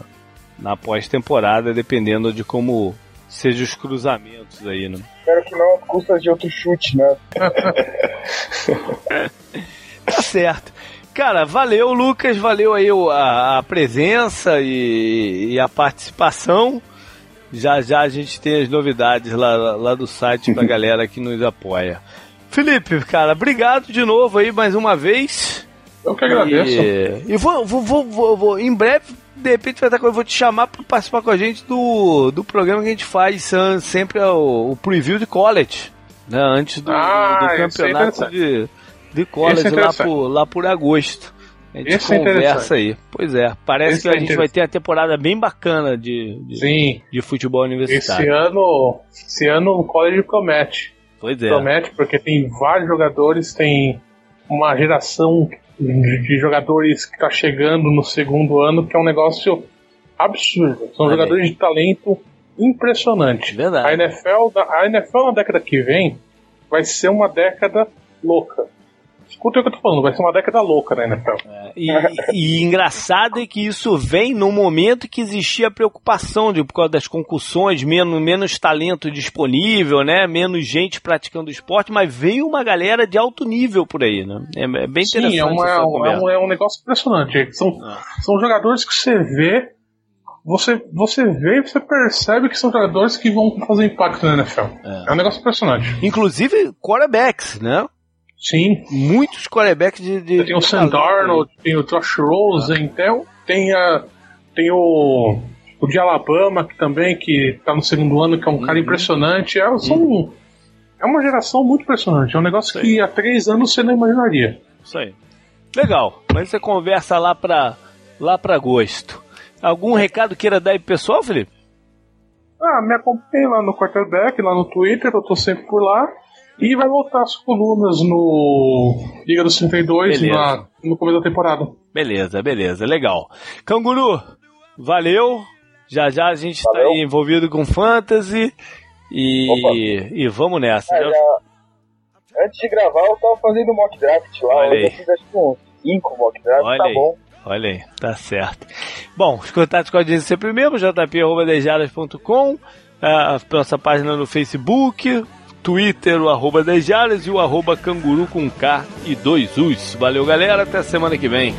na pós-temporada, dependendo de como sejam os cruzamentos aí, né? Espero que não às custas de outro chute, né? Tá certo. Cara, valeu, Lucas. Valeu aí o- a, a presença e, e a participação. Já já a gente tem as novidades lá, lá do site pra galera que nos apoia. Felipe, cara, obrigado de novo aí mais uma vez. Eu que agradeço. E, e vou, vou, vou, vou, vou- em breve, de repente vai estar com- eu vou te chamar para participar com a gente do, do programa que a gente faz sempre é o, o preview de college, né? Antes do, Ah, do esse é campeonato de, de college Esse é lá, por, lá por agosto. A gente Esse é conversa interessante. aí. Pois é, parece Esse que a é gente vai ter uma temporada bem bacana de, de, Sim, de futebol esse universitário. ano, esse ano o college promete. Pois é. Promete porque tem vários jogadores, tem uma geração de, jogadores que tá chegando no segundo ano que é um negócio absurdo. São jogadores de talento impressionante. Verdade. A NFL, a NFL na década que vem vai ser uma década louca. Escuta o que eu tô falando, vai ser uma década louca na NFL. E, e engraçado é que isso vem no momento que existia a preocupação de, por causa das concussões, menos, menos talento disponível, né? Menos gente praticando esporte, mas veio uma galera de alto nível por aí, né? É, é bem interessante Sim, é, uma- é um, é um negócio impressionante. São, Ah. são jogadores que você vê, você, você vê e você percebe que são jogadores que vão fazer impacto na NFL. É, um negócio impressionante. Inclusive quarterbacks, né? Sim, Muitos quarterbacks de. de tem o. Darnold, tem o Josh Rosen, então tem, a, tem o, o de Alabama que também, que tá no segundo ano, que é um Uhum. cara impressionante. É, são, é uma geração muito impressionante. É um negócio que há três anos você não imaginaria. Isso aí. Legal. Mas você conversa lá pra, lá pra agosto. Algum recado queira dar aí pro pessoal, Felipe? Ah, me acompanhe lá no quarterback, lá no Twitter, eu tô sempre por lá. E vai voltar as colunas no Liga dos 32 Beleza. na, no começo da temporada. Beleza, beleza, legal. Canguru, valeu. Já já a gente está envolvido com fantasy e, e vamos nessa. Ah, Já- Antes de gravar, eu tava fazendo mock draft lá. Olha eu aí. fiz acho que uns 5 mock draft, Olha tá aí. bom. Olha aí, tá certo. Bom, os contatos com a gente sempre mesmo, jp.dejaras.com, a nossa página no Facebook, Twitter, o arroba dejaras e o arroba canguru com K e dois U's. Valeu, galera, até semana que vem.